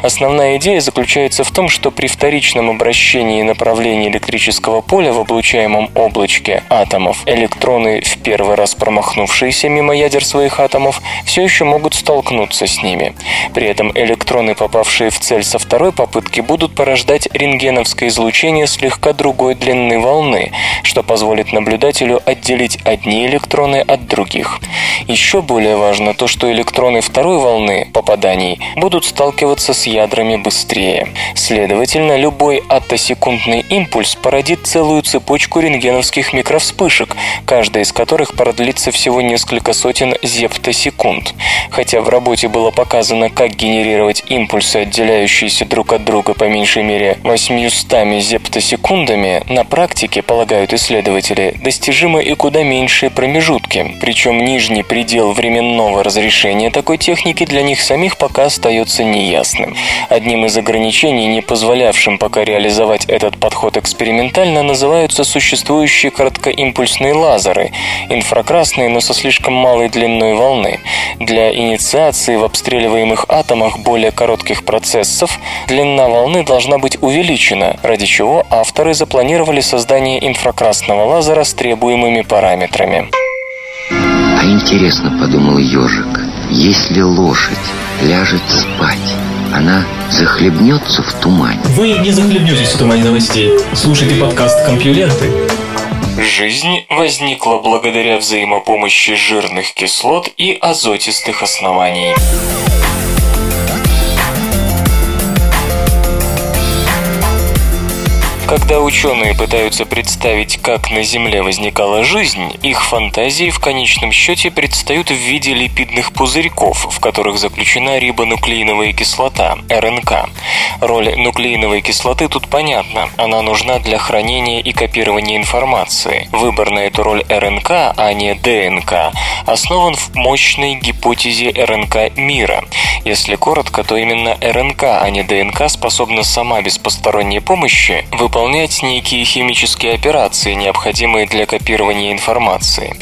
Основная идея заключается в том, что при вторичном обращении направления электрического поля в облучаемом облачке атомов электроны, в первый раз промахнувшиеся мимо ядер своих атомов, все еще могут столкнуться с ними. При этом электроны, попавшие в цель со второй попытки, будут порождать рентгеновское излучение слегка другой длины волны, что позволит наблюдателю отделить одни электроны от других. Еще более важно то, что электроны второй волны попаданий будут сталкиваться с ядрами быстрее. Следовательно, любой атосекундный импульс породит целую цепочку рентгеновских микровспышек, каждая из которых продлится всего несколько сотен зептосекунд. Хотя в работе было показано, как генерировать импульсы, отделяющиеся друг от друга по меньшей мере 800 зептосекундами, на практике, полагают исследователи, достижимы и куда меньшие промежутки, причем нижний предел временного разрешения такой техники для них самих пока остается неясным. Одним из ограничений, не позволявшим пока реализовать этот подход экспериментально, называются существующие короткоимпульсные лазеры, инфракрасные, но со слишком малой длиной волны. Для инициации в обстреливаемых атомах более коротких процессов длина волны должна быть увеличена, ради чего авторы запланировали создание инфракрасного лазера с требуемыми параметрами. А интересно, подумал ежик, если лошадь ляжет спать, она захлебнется в тумане. Вы не захлебнетесь в тумане новостей. Слушайте подкаст «Компьюленты». Жизнь возникла благодаря взаимопомощи жирных кислот и азотистых оснований. Когда ученые пытаются представить, как на Земле возникала жизнь, их фантазии в конечном счете предстают в виде липидных пузырьков, в которых заключена рибонуклеиновая кислота, РНК. Роль нуклеиновой кислоты тут понятна. Она нужна для хранения и копирования информации. Выбор на эту роль РНК, а не ДНК, основан в мощной гипотезе РНК мира. Если коротко, то именно РНК, а не ДНК способна сама без посторонней помощи выполнять некие химические операции, необходимые для копирования информации.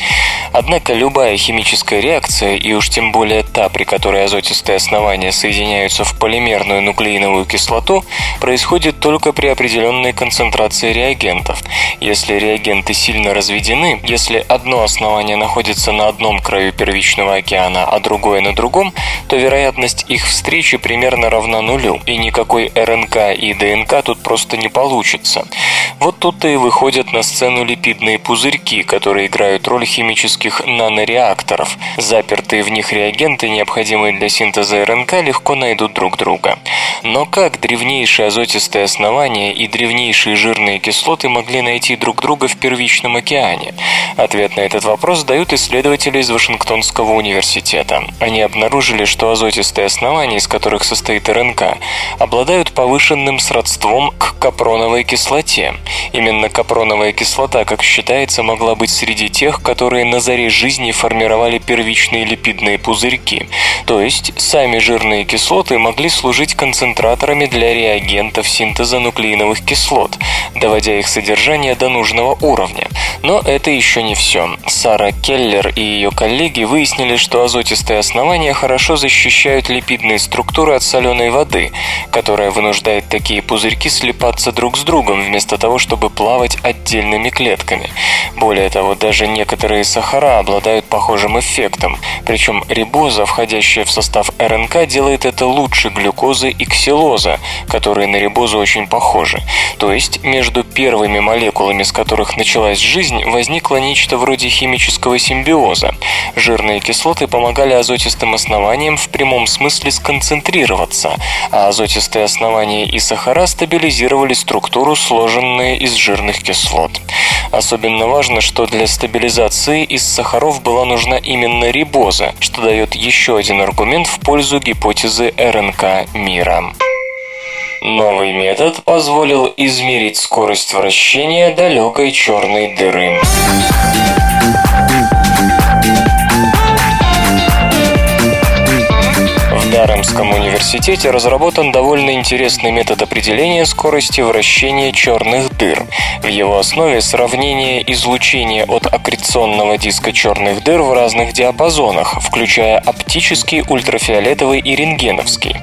Однако любая химическая реакция, и уж тем более та, при которой азотистые основания соединяются в полимерную нуклеиновую кислоту, происходит только при определенной концентрации реагентов. Если реагенты сильно разведены, если одно основание находится на одном краю первичного океана, а другое на другом, то вероятность их встречи примерно равна нулю, и никакой РНК и ДНК тут просто не получится. Вот тут-то и выходят на сцену липидные пузырьки, которые играют роль химических нанореакторов. Запертые в них реагенты, необходимые для синтеза РНК, легко найдут друг друга. Но как древнейшие азотистые основания и древнейшие жирные кислоты могли найти друг друга в первичном океане? Ответ на этот вопрос дают исследователи из Вашингтонского университета. Они обнаружили, что азотистые основания, из которых состоит РНК, обладают повышенным сродством к капроновой кислоте. Именно капроновая кислота, как считается, могла быть среди тех, которые на заре жизни формировали первичные липидные пузырьки. То есть сами жирные кислоты могли служить концентраторами для реагентов синтеза нуклеиновых кислот, доводя их содержание до нужного уровня. Но это еще не все. Сара Келлер и ее коллеги выяснили, что азотистые основания хорошо защищают липидные структуры от соленой воды, которая вынуждает такие пузырьки слипаться друг с другом, вместо того, чтобы плавать отдельными клетками. Более того, даже некоторые сахара обладают похожим эффектом, причем рибоза, входящая в состав РНК, делает это лучше глюкозы и ксилоза, которые на рибозу очень похожи. То есть между первыми молекулами, с которых началась жизнь, возникло нечто вроде химического симбиоза. Жирные кислоты помогали азотистым основаниям в прямом смысле сконцентрироваться, а азотистые основания и сахара стабилизировали структуру, сложенные из жирных кислот. Особенно важно, что для стабилизации из сахаров была нужна именно рибоза, что дает еще один аргумент в пользу гипотезы РНК мира. Новый метод позволил измерить скорость вращения далекой черной дыры. Даремском университете разработан довольно интересный метод определения скорости вращения черных дыр. В его основе сравнение излучения от аккреционного диска черных дыр в разных диапазонах, включая оптический, ультрафиолетовый и рентгеновский.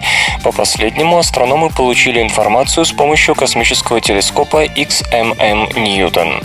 По последнему астрономы получили информацию с помощью космического телескопа XMM Ньютон.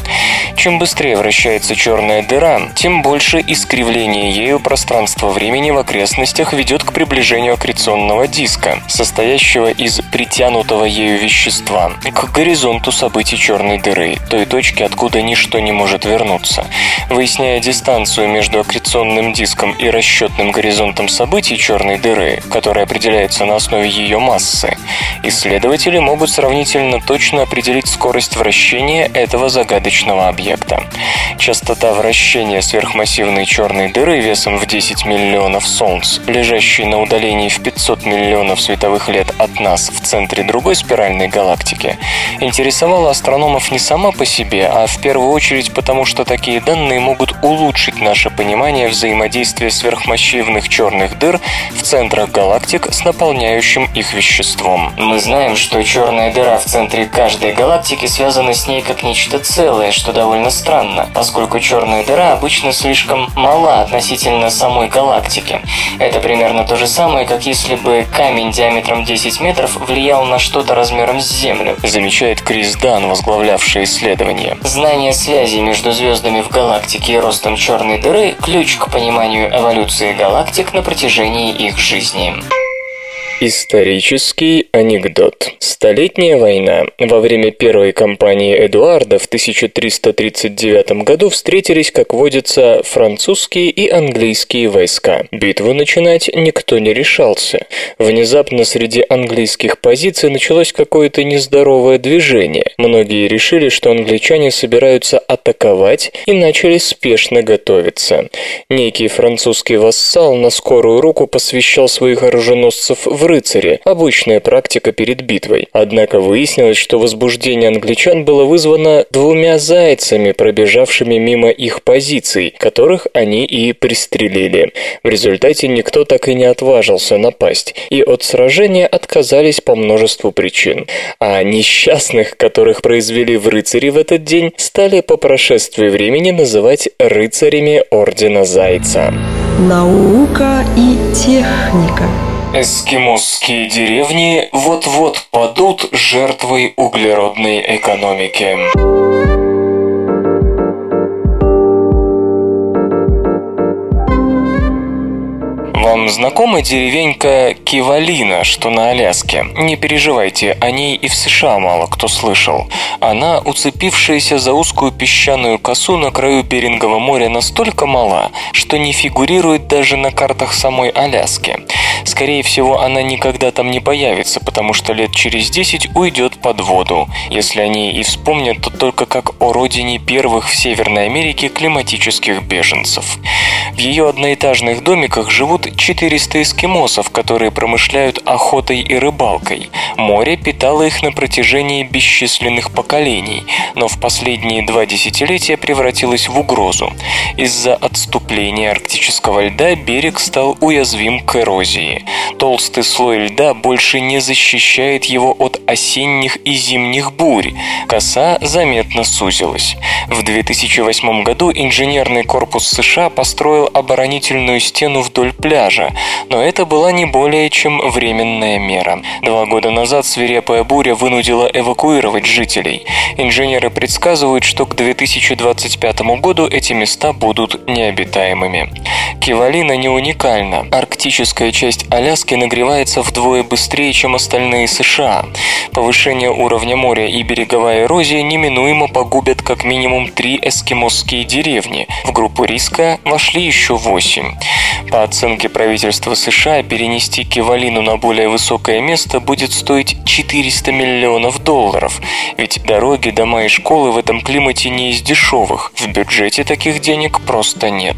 Чем быстрее вращается черная дыра, тем больше искривление ею пространства-времени в окрестностях ведет к приближению аккреционного диска, состоящего из притянутого ею вещества, к горизонту событий черной дыры, той точки, откуда ничто не может вернуться. Выясняя дистанцию между аккреционным диском и расчетным горизонтом событий черной дыры, которая определяется на основе ее массы, исследователи могут сравнительно точно определить скорость вращения этого загадочного объекта. Частота вращения сверхмассивной черной дыры весом в 10 миллионов Солнц, лежащей на удалении в 500 миллионов световых лет от нас в центре другой спиральной галактики, интересовала астрономов не сама по себе, а в первую очередь потому, что такие данные могут улучшить наше понимание взаимодействия сверхмассивных черных дыр в центрах галактик с наполняющим их веществом. Мы знаем, что черная дыра в центре каждой галактики связана с ней как нечто целое, что довольно странно, поскольку черная дыра обычно слишком мала относительно самой галактики. Это примерно то же самое, как если бы камень диаметром 10 метров влиял на что-то размером с Землю. Замечает Крис Дан, возглавлявший исследование. Знание связи между звездами в галактике и ростом черной дыры – ключ к пониманию эволюции галактик на протяжении их жизни. Исторический анекдот. Столетняя война. Во время первой кампании Эдуарда в 1339 году встретились, как водится, французские и английские войска. Битву начинать никто не решался. Внезапно среди английских позиций началось какое-то нездоровое движение. Многие решили, что англичане собираются атаковать и начали спешно готовиться. Некий французский вассал на скорую руку посвящал своих оруженосцев в рыцаре, обычная практика перед битвой. Однако выяснилось, что возбуждение англичан было вызвано двумя зайцами, пробежавшими мимо их позиций, которых они и пристрелили. В результате никто так и не отважился напасть, и от сражения отказались по множеству причин. А несчастных, которых произвели в рыцари в этот день, стали по прошествии времени называть рыцарями Ордена Зайца. Наука и техника. Эскимосские деревни вот-вот падут жертвой углеродной экономики. Вам знакома деревенька Кивалина, что на Аляске? Не переживайте, о ней и в США мало кто слышал. Она, уцепившаяся за узкую песчаную косу на краю Берингового моря, настолько мала, что не фигурирует даже на картах самой Аляски. Скорее всего, она никогда там не появится, потому что лет через 10 уйдет под воду. Если они и вспомнят, то только как о родине первых в Северной Америке климатических беженцев. В ее одноэтажных домиках живут 400 эскимосов, которые промышляют охотой и рыбалкой. Море питало их на протяжении бесчисленных поколений, но в последние два десятилетия превратилось в угрозу. Из-за отступления арктического льда берег стал уязвим к эрозии. Толстый слой льда больше не защищает его от осенних и зимних бурь. Коса заметно сузилась. В 2008 году инженерный корпус США построил оборонительную стену вдоль пляжа, но это была не более чем временная мера. Два года назад свирепая буря вынудила эвакуировать жителей. Инженеры предсказывают, что к 2025 году эти места будут необитаемыми. Кивалина не уникальна. Арктическая часть Аляски нагревается вдвое быстрее, чем остальные США. Повышение уровня моря и береговая эрозия неминуемо погубят как минимум три эскимосские деревни. В группу риска вошли еще восемь. По оценке правительства США, перенести Кивалину на более высокое место будет стоить 400 миллионов долларов. Ведь дороги, дома и школы в этом климате не из дешевых. В бюджете таких денег просто нет.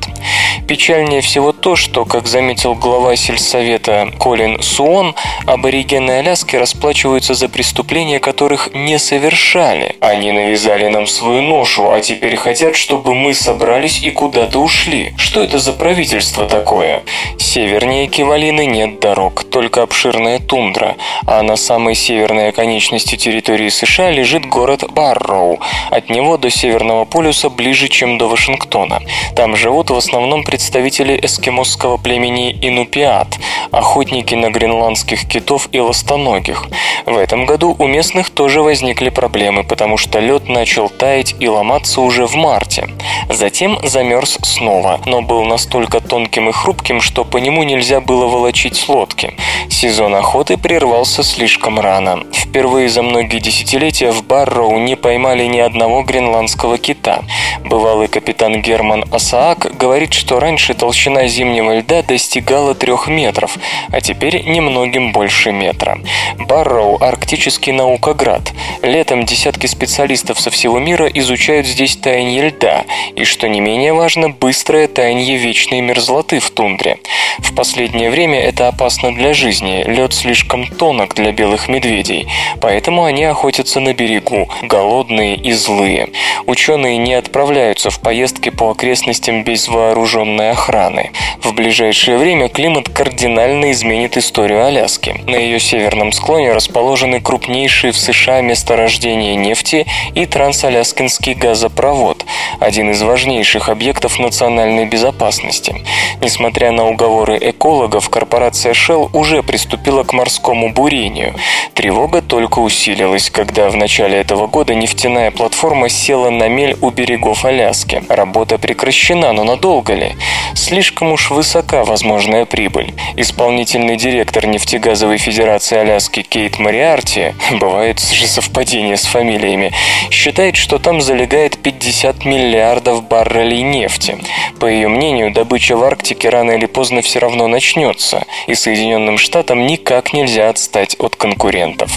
Печальнее всего то, что, как заметил глава сельсовета Колин Суон, аборигены Аляски расплачиваются за преступления, которых не совершали. Они навязали нам свою ношу, а теперь хотят, чтобы мы собрались и куда-то ушли. Что это за правительство такое? Севернее Кивалины нет дорог, только обширная тундра, а на самой северной оконечности территории США лежит город Барроу. От него до Северного полюса ближе, чем до Вашингтона. Там живут в основном представители эскимосского племени Инупиат, охотники на гренландских китов и ластоногих. В этом году у местных тоже возникли проблемы, потому что лед начал таять и ломаться уже в марте. Затем замерз снова, но был настолько тонким и хрупким, что по нему нельзя было волочить с лодки. Сезон охоты прервался слишком рано. Впервые за многие десятилетия в Барроу не поймали ни одного гренландского кита. Бывалый капитан Герман Асаак говорит, что раньше толщина зимнего льда достигала трех метров, а теперь немногим больше метра. Барроу – арктический наукоград. Летом десятки специалистов со всего мира изучают здесь таяние льда и, что не менее важно, быстрое таяние вечной мерзлоты в тундре. В последнее время это опасно для жизни, лед слишком тонок для белых медведей, поэтому они охотятся на берегу, голодные и злые. Ученые не отправляются в поездки по окрестностям без вооруженной охраны. В ближайшее время климат кардинально изменит историю Аляски. На ее северном склоне расположены крупнейшие в США месторождения нефти и трансаляскинский газопровод, один из важнейших объектов национальной безопасности. Несмотря на уговоры экологов, корпорация Shell уже приступила к морскому бурению. Тревога только усилилась, когда в начале этого года нефтяная платформа села на мель у берегов Аляски. Работа прекращена, но надолго ли? Слишком уж высока возможная прибыль. Исполнительный директор нефтегазовой федерации Аляски Кейт Мариарти, бывает же совпадение с фамилиями, считает, что там залегает 50 миллиардов баррелей нефти. По ее мнению, добыча в Арктике рано или поздно все равно начнется, и Соединенным Штатам никак нельзя отстать от конкурентов.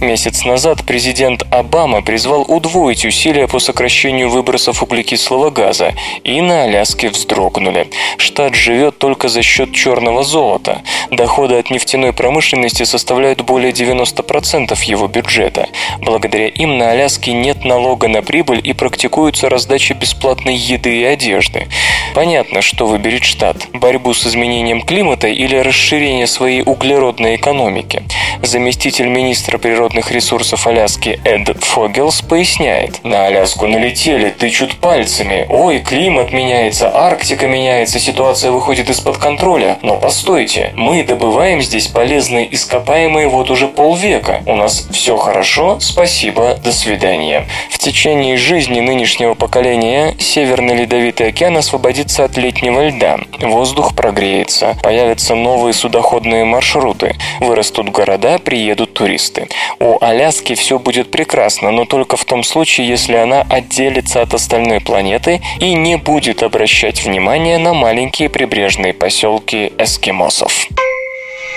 Месяц назад президент Обама призвал удвоить усилия по сокращению выбросов углекислого газа, и на Аляске вздрогнули. Штат живет только за счет черного золота. Доходы от нефтяной промышленности составляют более 90% его бюджета. Благодаря им на Аляске нет налога на прибыль и практикуется раздача бесплатной еды и одежды. Понятно, что выберет штат – борьбу с изменением климата или расширение своей углеродной экономики. Заместитель министра природных ресурсов Аляски Эд Фогелс поясняет. На Аляску налетели, тычут пальцами. Ой, климат меняется, Арктика меняется, ситуация выходит из-под контроля. Но постойте, мы добываем здесь полезные ископаемые вот уже полвека. У нас все хорошо, спасибо, до свидания. В течение жизни нынешнего поколения Северный Ледовитый океан освободится от летнего льда. Воздух прогреется, появятся новые судоходные маршруты, вырастут города, приедут туристы. У Аляски все будет прекрасно, но только в том случае, если она отделится от остальной планеты и не будет обращать внимание на маленькие прибрежные поселки эскимосов.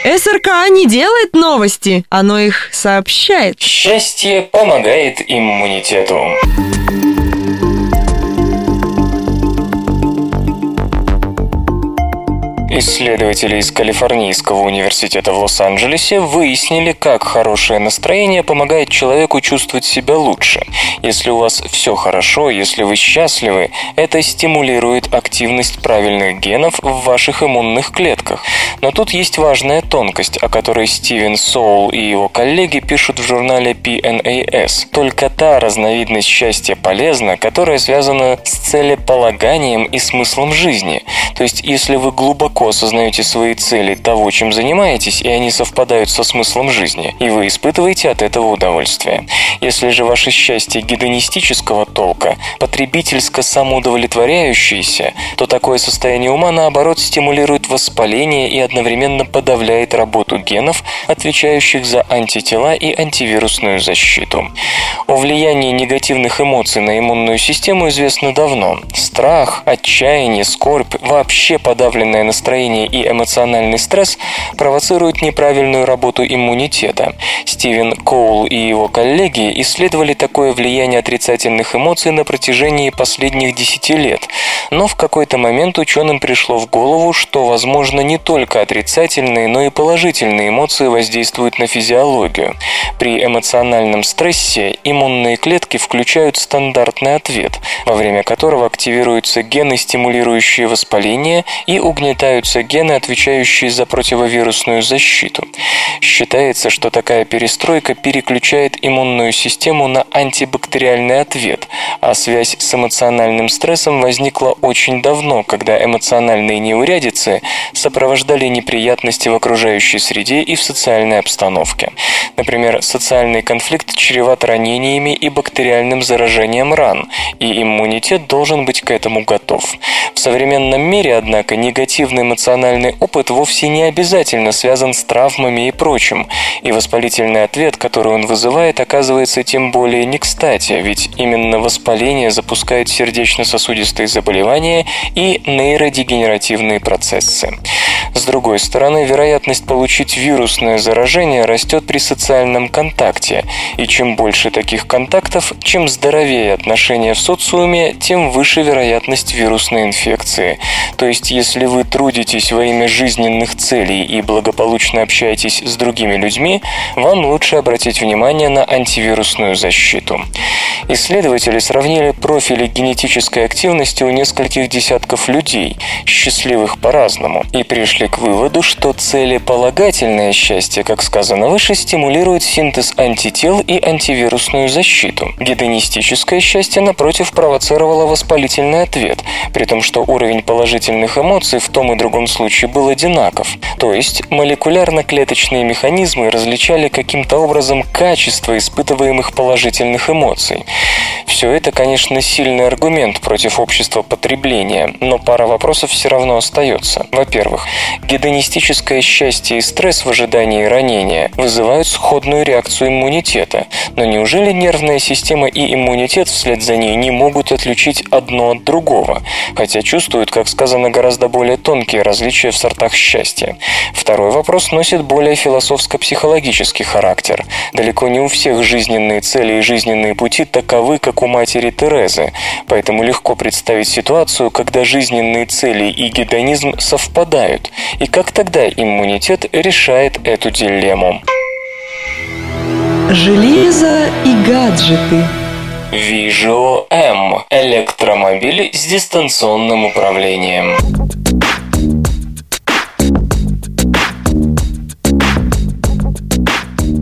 СРК не делает новости, оно их сообщает. Счастье помогает иммунитету. Исследователи из Калифорнийского университета в Лос-Анджелесе выяснили, как хорошее настроение помогает человеку чувствовать себя лучше. Если у вас все хорошо, если вы счастливы, это стимулирует активность правильных генов в ваших иммунных клетках. Но тут есть важная тонкость, о которой Стивен Соул и его коллеги пишут в журнале PNAS. Только та разновидность счастья полезна, которая связана с целеполаганием и смыслом жизни. То есть, если вы глубоко осознаете свои цели того, чем занимаетесь, и они совпадают со смыслом жизни, и вы испытываете от этого удовольствие. Если же ваше счастье гедонистического толка, потребительско самоудовлетворяющееся, то такое состояние ума, наоборот, стимулирует воспаление и одновременно подавляет работу генов, отвечающих за антитела и антивирусную защиту. О влиянии негативных эмоций на иммунную систему известно давно. Страх, отчаяние, скорбь, вообще подавленное настроение и эмоциональный стресс провоцируют неправильную работу иммунитета. Стивен Коул и его коллеги исследовали такое влияние отрицательных эмоций на протяжении последних 10 лет. Но в какой-то момент ученым пришло в голову, что, возможно, не только отрицательные, но и положительные эмоции воздействуют на физиологию. При эмоциональном стрессе иммунные клетки включают стандартный ответ, во время которого активируются гены, стимулирующие воспаление, и угнетаются гены, отвечающие за противовирусную защиту. Считается, что такая перестройка переключает иммунную систему на антибактериальный ответ, а связь с эмоциональным стрессом возникла очень давно, когда эмоциональные неурядицы сопровождали неприятности в окружающей среде и в социальной обстановке. Например, социальный конфликт чреват ранениями и бактериальным заражением ран, и иммунитет должен быть к этому готов. В современном мире, однако, негативный эмоциональный опыт вовсе не обязательно связан с травмами и прочим, и воспалительный ответ, который он вызывает, оказывается тем более не кстати, ведь именно воспаление запускает сердечно-сосудистые заболевания и нейродегенеративные процессы. С другой стороны, вероятность получить вирусное заражение растет при социальном контакте, и чем больше таких контактов, чем здоровее отношения в социуме, тем выше вероятность вирусной инфекции. То есть, если вы трудитесь во имя жизненных целей и благополучно общаетесь с другими людьми, вам лучше обратить внимание на антивирусную защиту. Исследователи сравнили профили генетической активности у нескольких десятков людей, счастливых по-разному, и пришли к выводу, что целеполагательное счастье, как сказано выше, стимулирует синтез антител и антивирусную защиту. Гедонистическое счастье, напротив, провоцировало воспалительный ответ, при том, что уровень положительных эмоций в том и другом случае был одинаков. То есть молекулярно-клеточные механизмы различали каким-то образом качество испытываемых положительных эмоций. Все это, конечно, сильный аргумент против общества потребления, но пара вопросов все равно остается. Во-первых, Гедонистическое счастье и стресс в ожидании ранения вызывают сходную реакцию иммунитета. Но неужели нервная система и иммунитет вслед за ней не могут отличить одно от другого, хотя чувствуют, как сказано, гораздо более тонкие различия в сортах счастья? Второй вопрос носит более философско-психологический характер. Далеко не у всех жизненные цели и жизненные пути таковы, как у матери Терезы, поэтому легко представить ситуацию, когда жизненные цели и гедонизм совпадают, и как тогда иммунитет решает эту дилемму. Железо и гаджеты. Visual M – электромобиль с дистанционным управлением.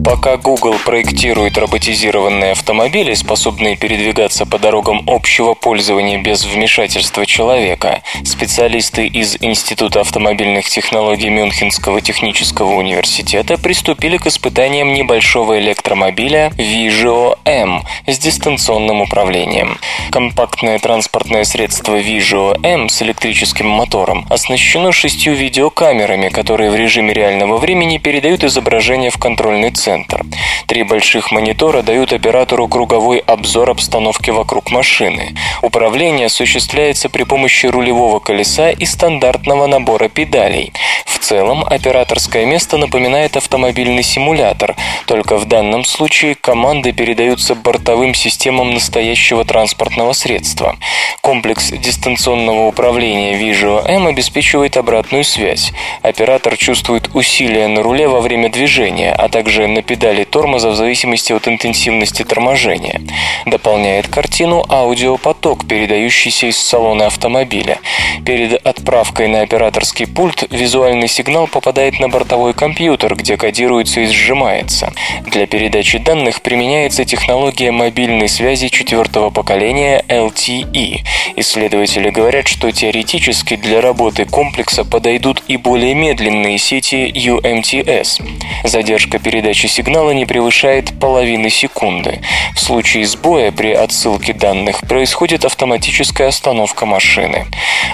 Пока Google проектирует роботизированные автомобили, способные передвигаться по дорогам общего пользования без вмешательства человека, специалисты из Института автомобильных технологий Мюнхенского технического университета приступили к испытаниям небольшого электромобиля Vigio M с дистанционным управлением. Компактное транспортное средство Vigio M с электрическим мотором оснащено шестью видеокамерами, которые в режиме реального времени передают изображение в контрольный центр центр. Три больших монитора дают оператору круговой обзор обстановки вокруг машины. Управление осуществляется при помощи рулевого колеса и стандартного набора педалей. В целом, операторское место напоминает автомобильный симулятор, только в данном случае команды передаются бортовым системам настоящего транспортного средства. Комплекс дистанционного управления Visual M обеспечивает обратную связь. Оператор чувствует усилия на руле во время движения, а также на педали тормоза в зависимости от интенсивности торможения. Дополняет картину аудиопоток, передающийся из салона автомобиля. Перед отправкой на операторский пульт визуальный сигнал попадает на бортовой компьютер, где кодируется и сжимается. Для передачи данных применяется технология мобильной связи четвертого поколения LTE. Исследователи говорят, что теоретически для работы комплекса подойдут и более медленные сети UMTS. Задержка передачи сигнала не превышает половины секунды. В случае сбоя при отсылке данных происходит автоматическая остановка машины.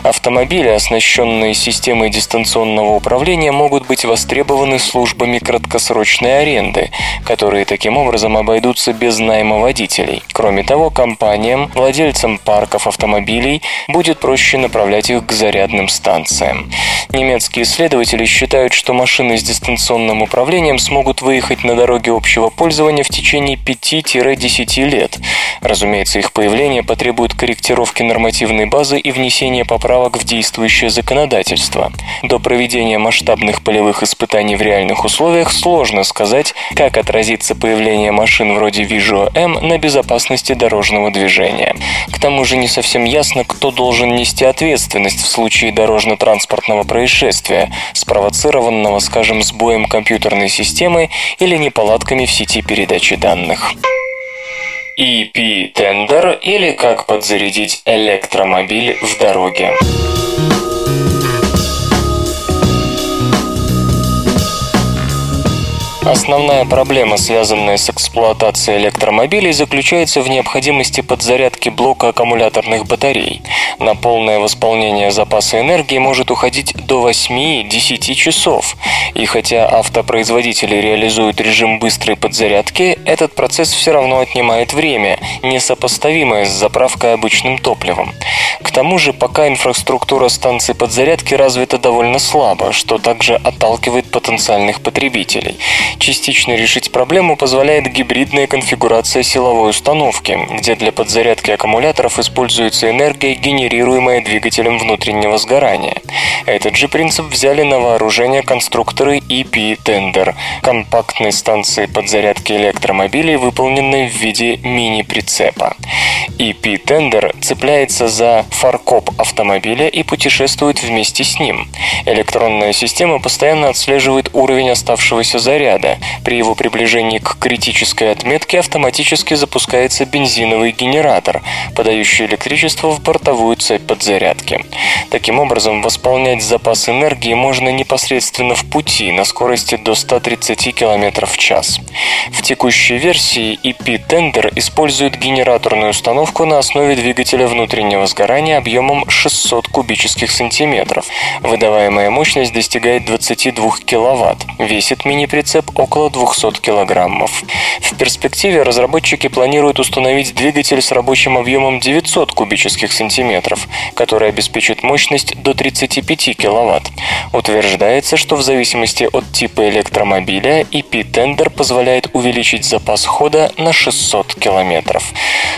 Автомобили, оснащенные системой дистанционного управления, могут быть востребованы службами краткосрочной аренды, которые таким образом обойдутся без найма водителей. Кроме того, компаниям, владельцам парков автомобилей будет проще направлять их к зарядным станциям. Немецкие исследователи считают, что машины с дистанционным управлением смогут выехать на дороге общего пользования в течение 5-10 лет. Разумеется, их появление потребует корректировки нормативной базы и внесения поправок в действующее законодательство. До проведения масштабных полевых испытаний в реальных условиях сложно сказать, как отразится появление машин вроде Visual M на безопасности дорожного движения. К тому же не совсем ясно, кто должен нести ответственность в случае дорожно-транспортного происшествия, спровоцированного, скажем, сбоем компьютерной системы или неполадками в сети передачи данных. EP-тендер или как подзарядить электромобиль в дороге. Основная проблема, связанная с эксплуатацией электромобилей, заключается в необходимости подзарядки блока аккумуляторных батарей. На полное восполнение запаса энергии может уходить до 8-10 часов. И хотя автопроизводители реализуют режим быстрой подзарядки, этот процесс все равно отнимает время, несопоставимое с заправкой обычным топливом. К тому же, пока инфраструктура станций подзарядки развита довольно слабо, что также отталкивает потенциальных потребителей. Частично решить проблему позволяет гибридная конфигурация силовой установки, где для подзарядки аккумуляторов используется энергия, генерируемая двигателем внутреннего сгорания. Этот же принцип взяли на вооружение конструкторы EP Tender – компактной станции подзарядки электромобилей, выполненной в виде мини-прицепа. EP Tender цепляется за фаркоп автомобиля и путешествует вместе с ним. Электронная система постоянно отслеживает уровень оставшегося заряда. При его приближении к критической отметке автоматически запускается бензиновый генератор, подающий электричество в бортовую цепь подзарядки. Таким образом, восполнять запас энергии можно непосредственно в пути на скорости до 130 км в час. В текущей версии EP Tender использует генераторную установку на основе двигателя внутреннего сгорания объемом 600 кубических сантиметров. Выдаваемая мощность достигает 22 киловатт. Весит мини-прицеп около 200 килограммов. В перспективе разработчики планируют установить двигатель с рабочим объемом 900 кубических сантиметров, который обеспечит мощность до 35 киловатт. Утверждается, что в зависимости от типа электромобиля EP Tender позволяет увеличить запас хода на 600 километров.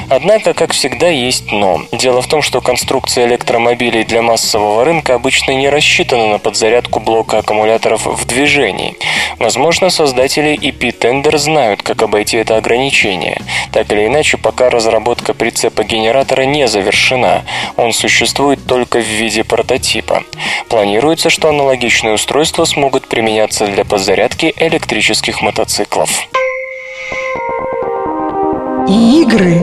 Однако, как всегда, есть но. Дело в том, что конструкция электромобилей для массового рынка обычно не рассчитана на подзарядку блока аккумуляторов в движении. Возможно, создатели EP Tender знают, как обойти это ограничение. Так или иначе, пока разработка прицепа генератора не завершена, он существует только в виде прототипа. Планируется, что аналогичные устройства смогут применяться для подзарядки электрических мотоциклов. Игры.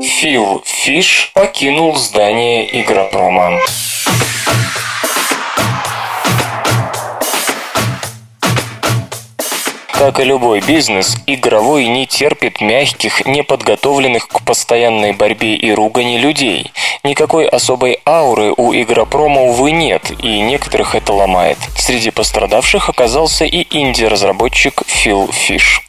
Фил Фиш покинул здание Игропрома. Как и любой бизнес, игровой не терпит мягких, неподготовленных к постоянной борьбе и ругани людей. Никакой особой ауры у игропрома, увы, нет, и некоторых это ломает. Среди пострадавших оказался и инди-разработчик Фил Фиш.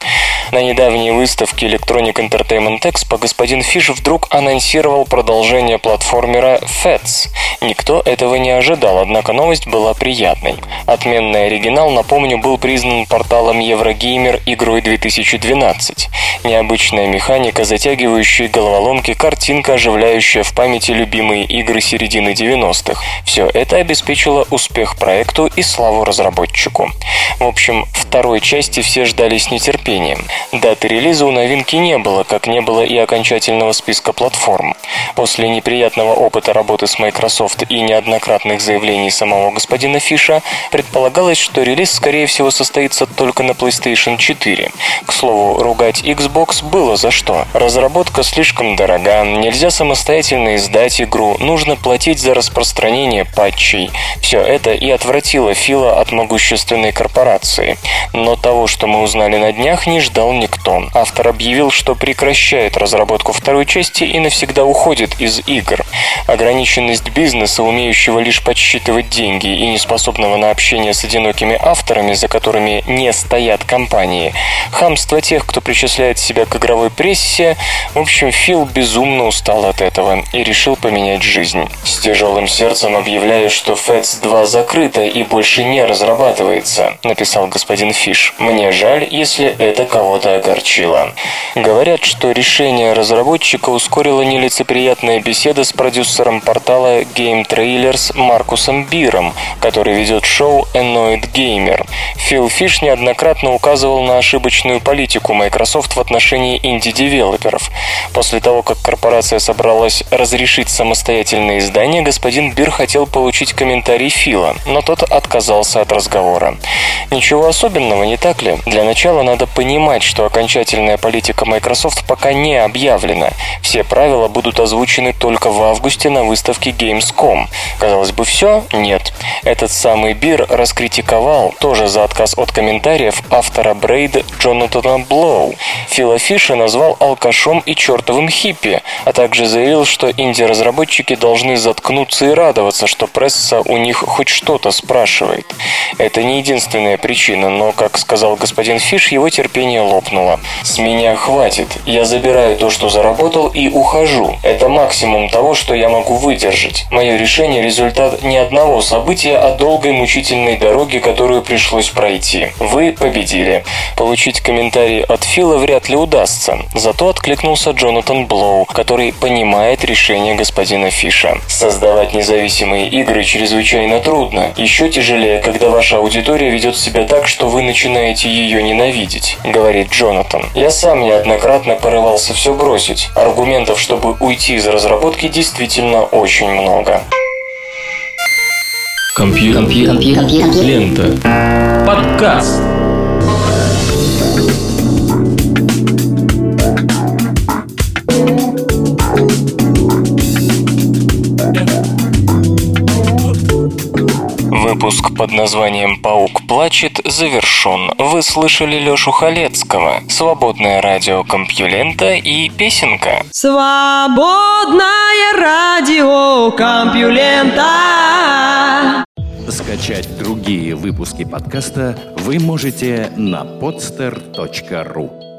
На недавней выставке Electronic Entertainment Expo господин Фиш вдруг анонсировал продолжение платформера FETS. Никто этого не ожидал, однако новость была приятной. Отменный оригинал, напомню, был признан порталом Еврогеймер игрой 2012. Необычная механика, затягивающая головоломки, картинка, оживляющая в памяти любимые игры середины 90-х. Все это обеспечило успех проекту и славу разработчику. В общем, второй части все ждали с нетерпением. Даты релиза у новинки не было, как не было и окончательного списка платформ. После неприятного опыта работы с Microsoft и неоднократных заявлений самого господина Фиша, предполагалось, что релиз, скорее всего, состоится только на PlayStation 4. К слову, ругать Xbox было за что. Разработка слишком дорога, нельзя самостоятельно издать игру, нужно платить за распространение патчей. Все это и отвратило Фила от могущественной корпорации. Но того, что мы узнали на днях, не ждал никто. Автор объявил, что прекращает разработку второй части и навсегда уходит из игр. Ограниченность бизнеса, умеющего лишь подсчитывать деньги и не способного на общение с одинокими авторами, за которыми не стоят компании, хамство тех, кто причисляет себя к игровой прессе, в общем, Фил безумно устал от этого и решил поменять жизнь. С тяжелым сердцем объявляю, что FETS 2 закрыта и больше не разрабатывается, написал господин Фиш. Мне жаль, если это кого-то огорчило. Говорят, что решение разработчика ускорила нелицеприятная беседа с продюсером портала Game Trailers Маркусом Биром, который ведет шоу Annoyed Gamer. Фил Фиш неоднократно указывал на ошибочную политику Microsoft в отношении инди-девелоперов. После того, как корпорация собралась разрешить самостоятельное издание, господин Бир хотел получить комментарий Фила, но тот отказался от разговора. Ничего особенного, не так ли? Для начала надо понимать, что окончательная политика Microsoft пока не объявлена. Все правила будут озвучены только в августе на выставке Gamescom. Казалось бы, все? Нет. Этот самый Бир раскритиковал, тоже за отказ от комментариев, автора Брейд Джонатана Блоу. Фила Фиша назвал алкашом и чертовым хиппи, а также заявил, что инди-разработчики должны заткнуться и радоваться, что пресса у них хоть что-то спрашивает. Это не единственная причина, но, как сказал господин Фиш, его терпение лопнуло. «С меня хватит. Я забираю то, что заработал, и ухожу. Это максимум того, что я могу выдержать. Мое решение – результат не одного события, а долгой мучительной дороги, которую пришлось пройти. Вы победили». Получить комментарий от Фила вряд ли удастся. Зато откликнулся Джонатан Блоу, который понимает решение господина Фиша. Создавать независимые игры чрезвычайно трудно. Еще тяжелее, когда ваша аудитория ведет себя так, что вы начинаете ее ненавидеть, говорит Джонатан. Я сам неоднократно порывался все бросить. Аргументов, чтобы уйти из разработки, действительно очень много. Компьютер. Компьютер. Лента. Подкаст. Выпуск под названием «Паук плачет» завершен. Вы слышали Лёшу Халецкого, «Свободное радио Компьюлента» и «Песенка». Свободное радио Компьюлента. Скачать другие выпуски подкаста вы можете на podster.ru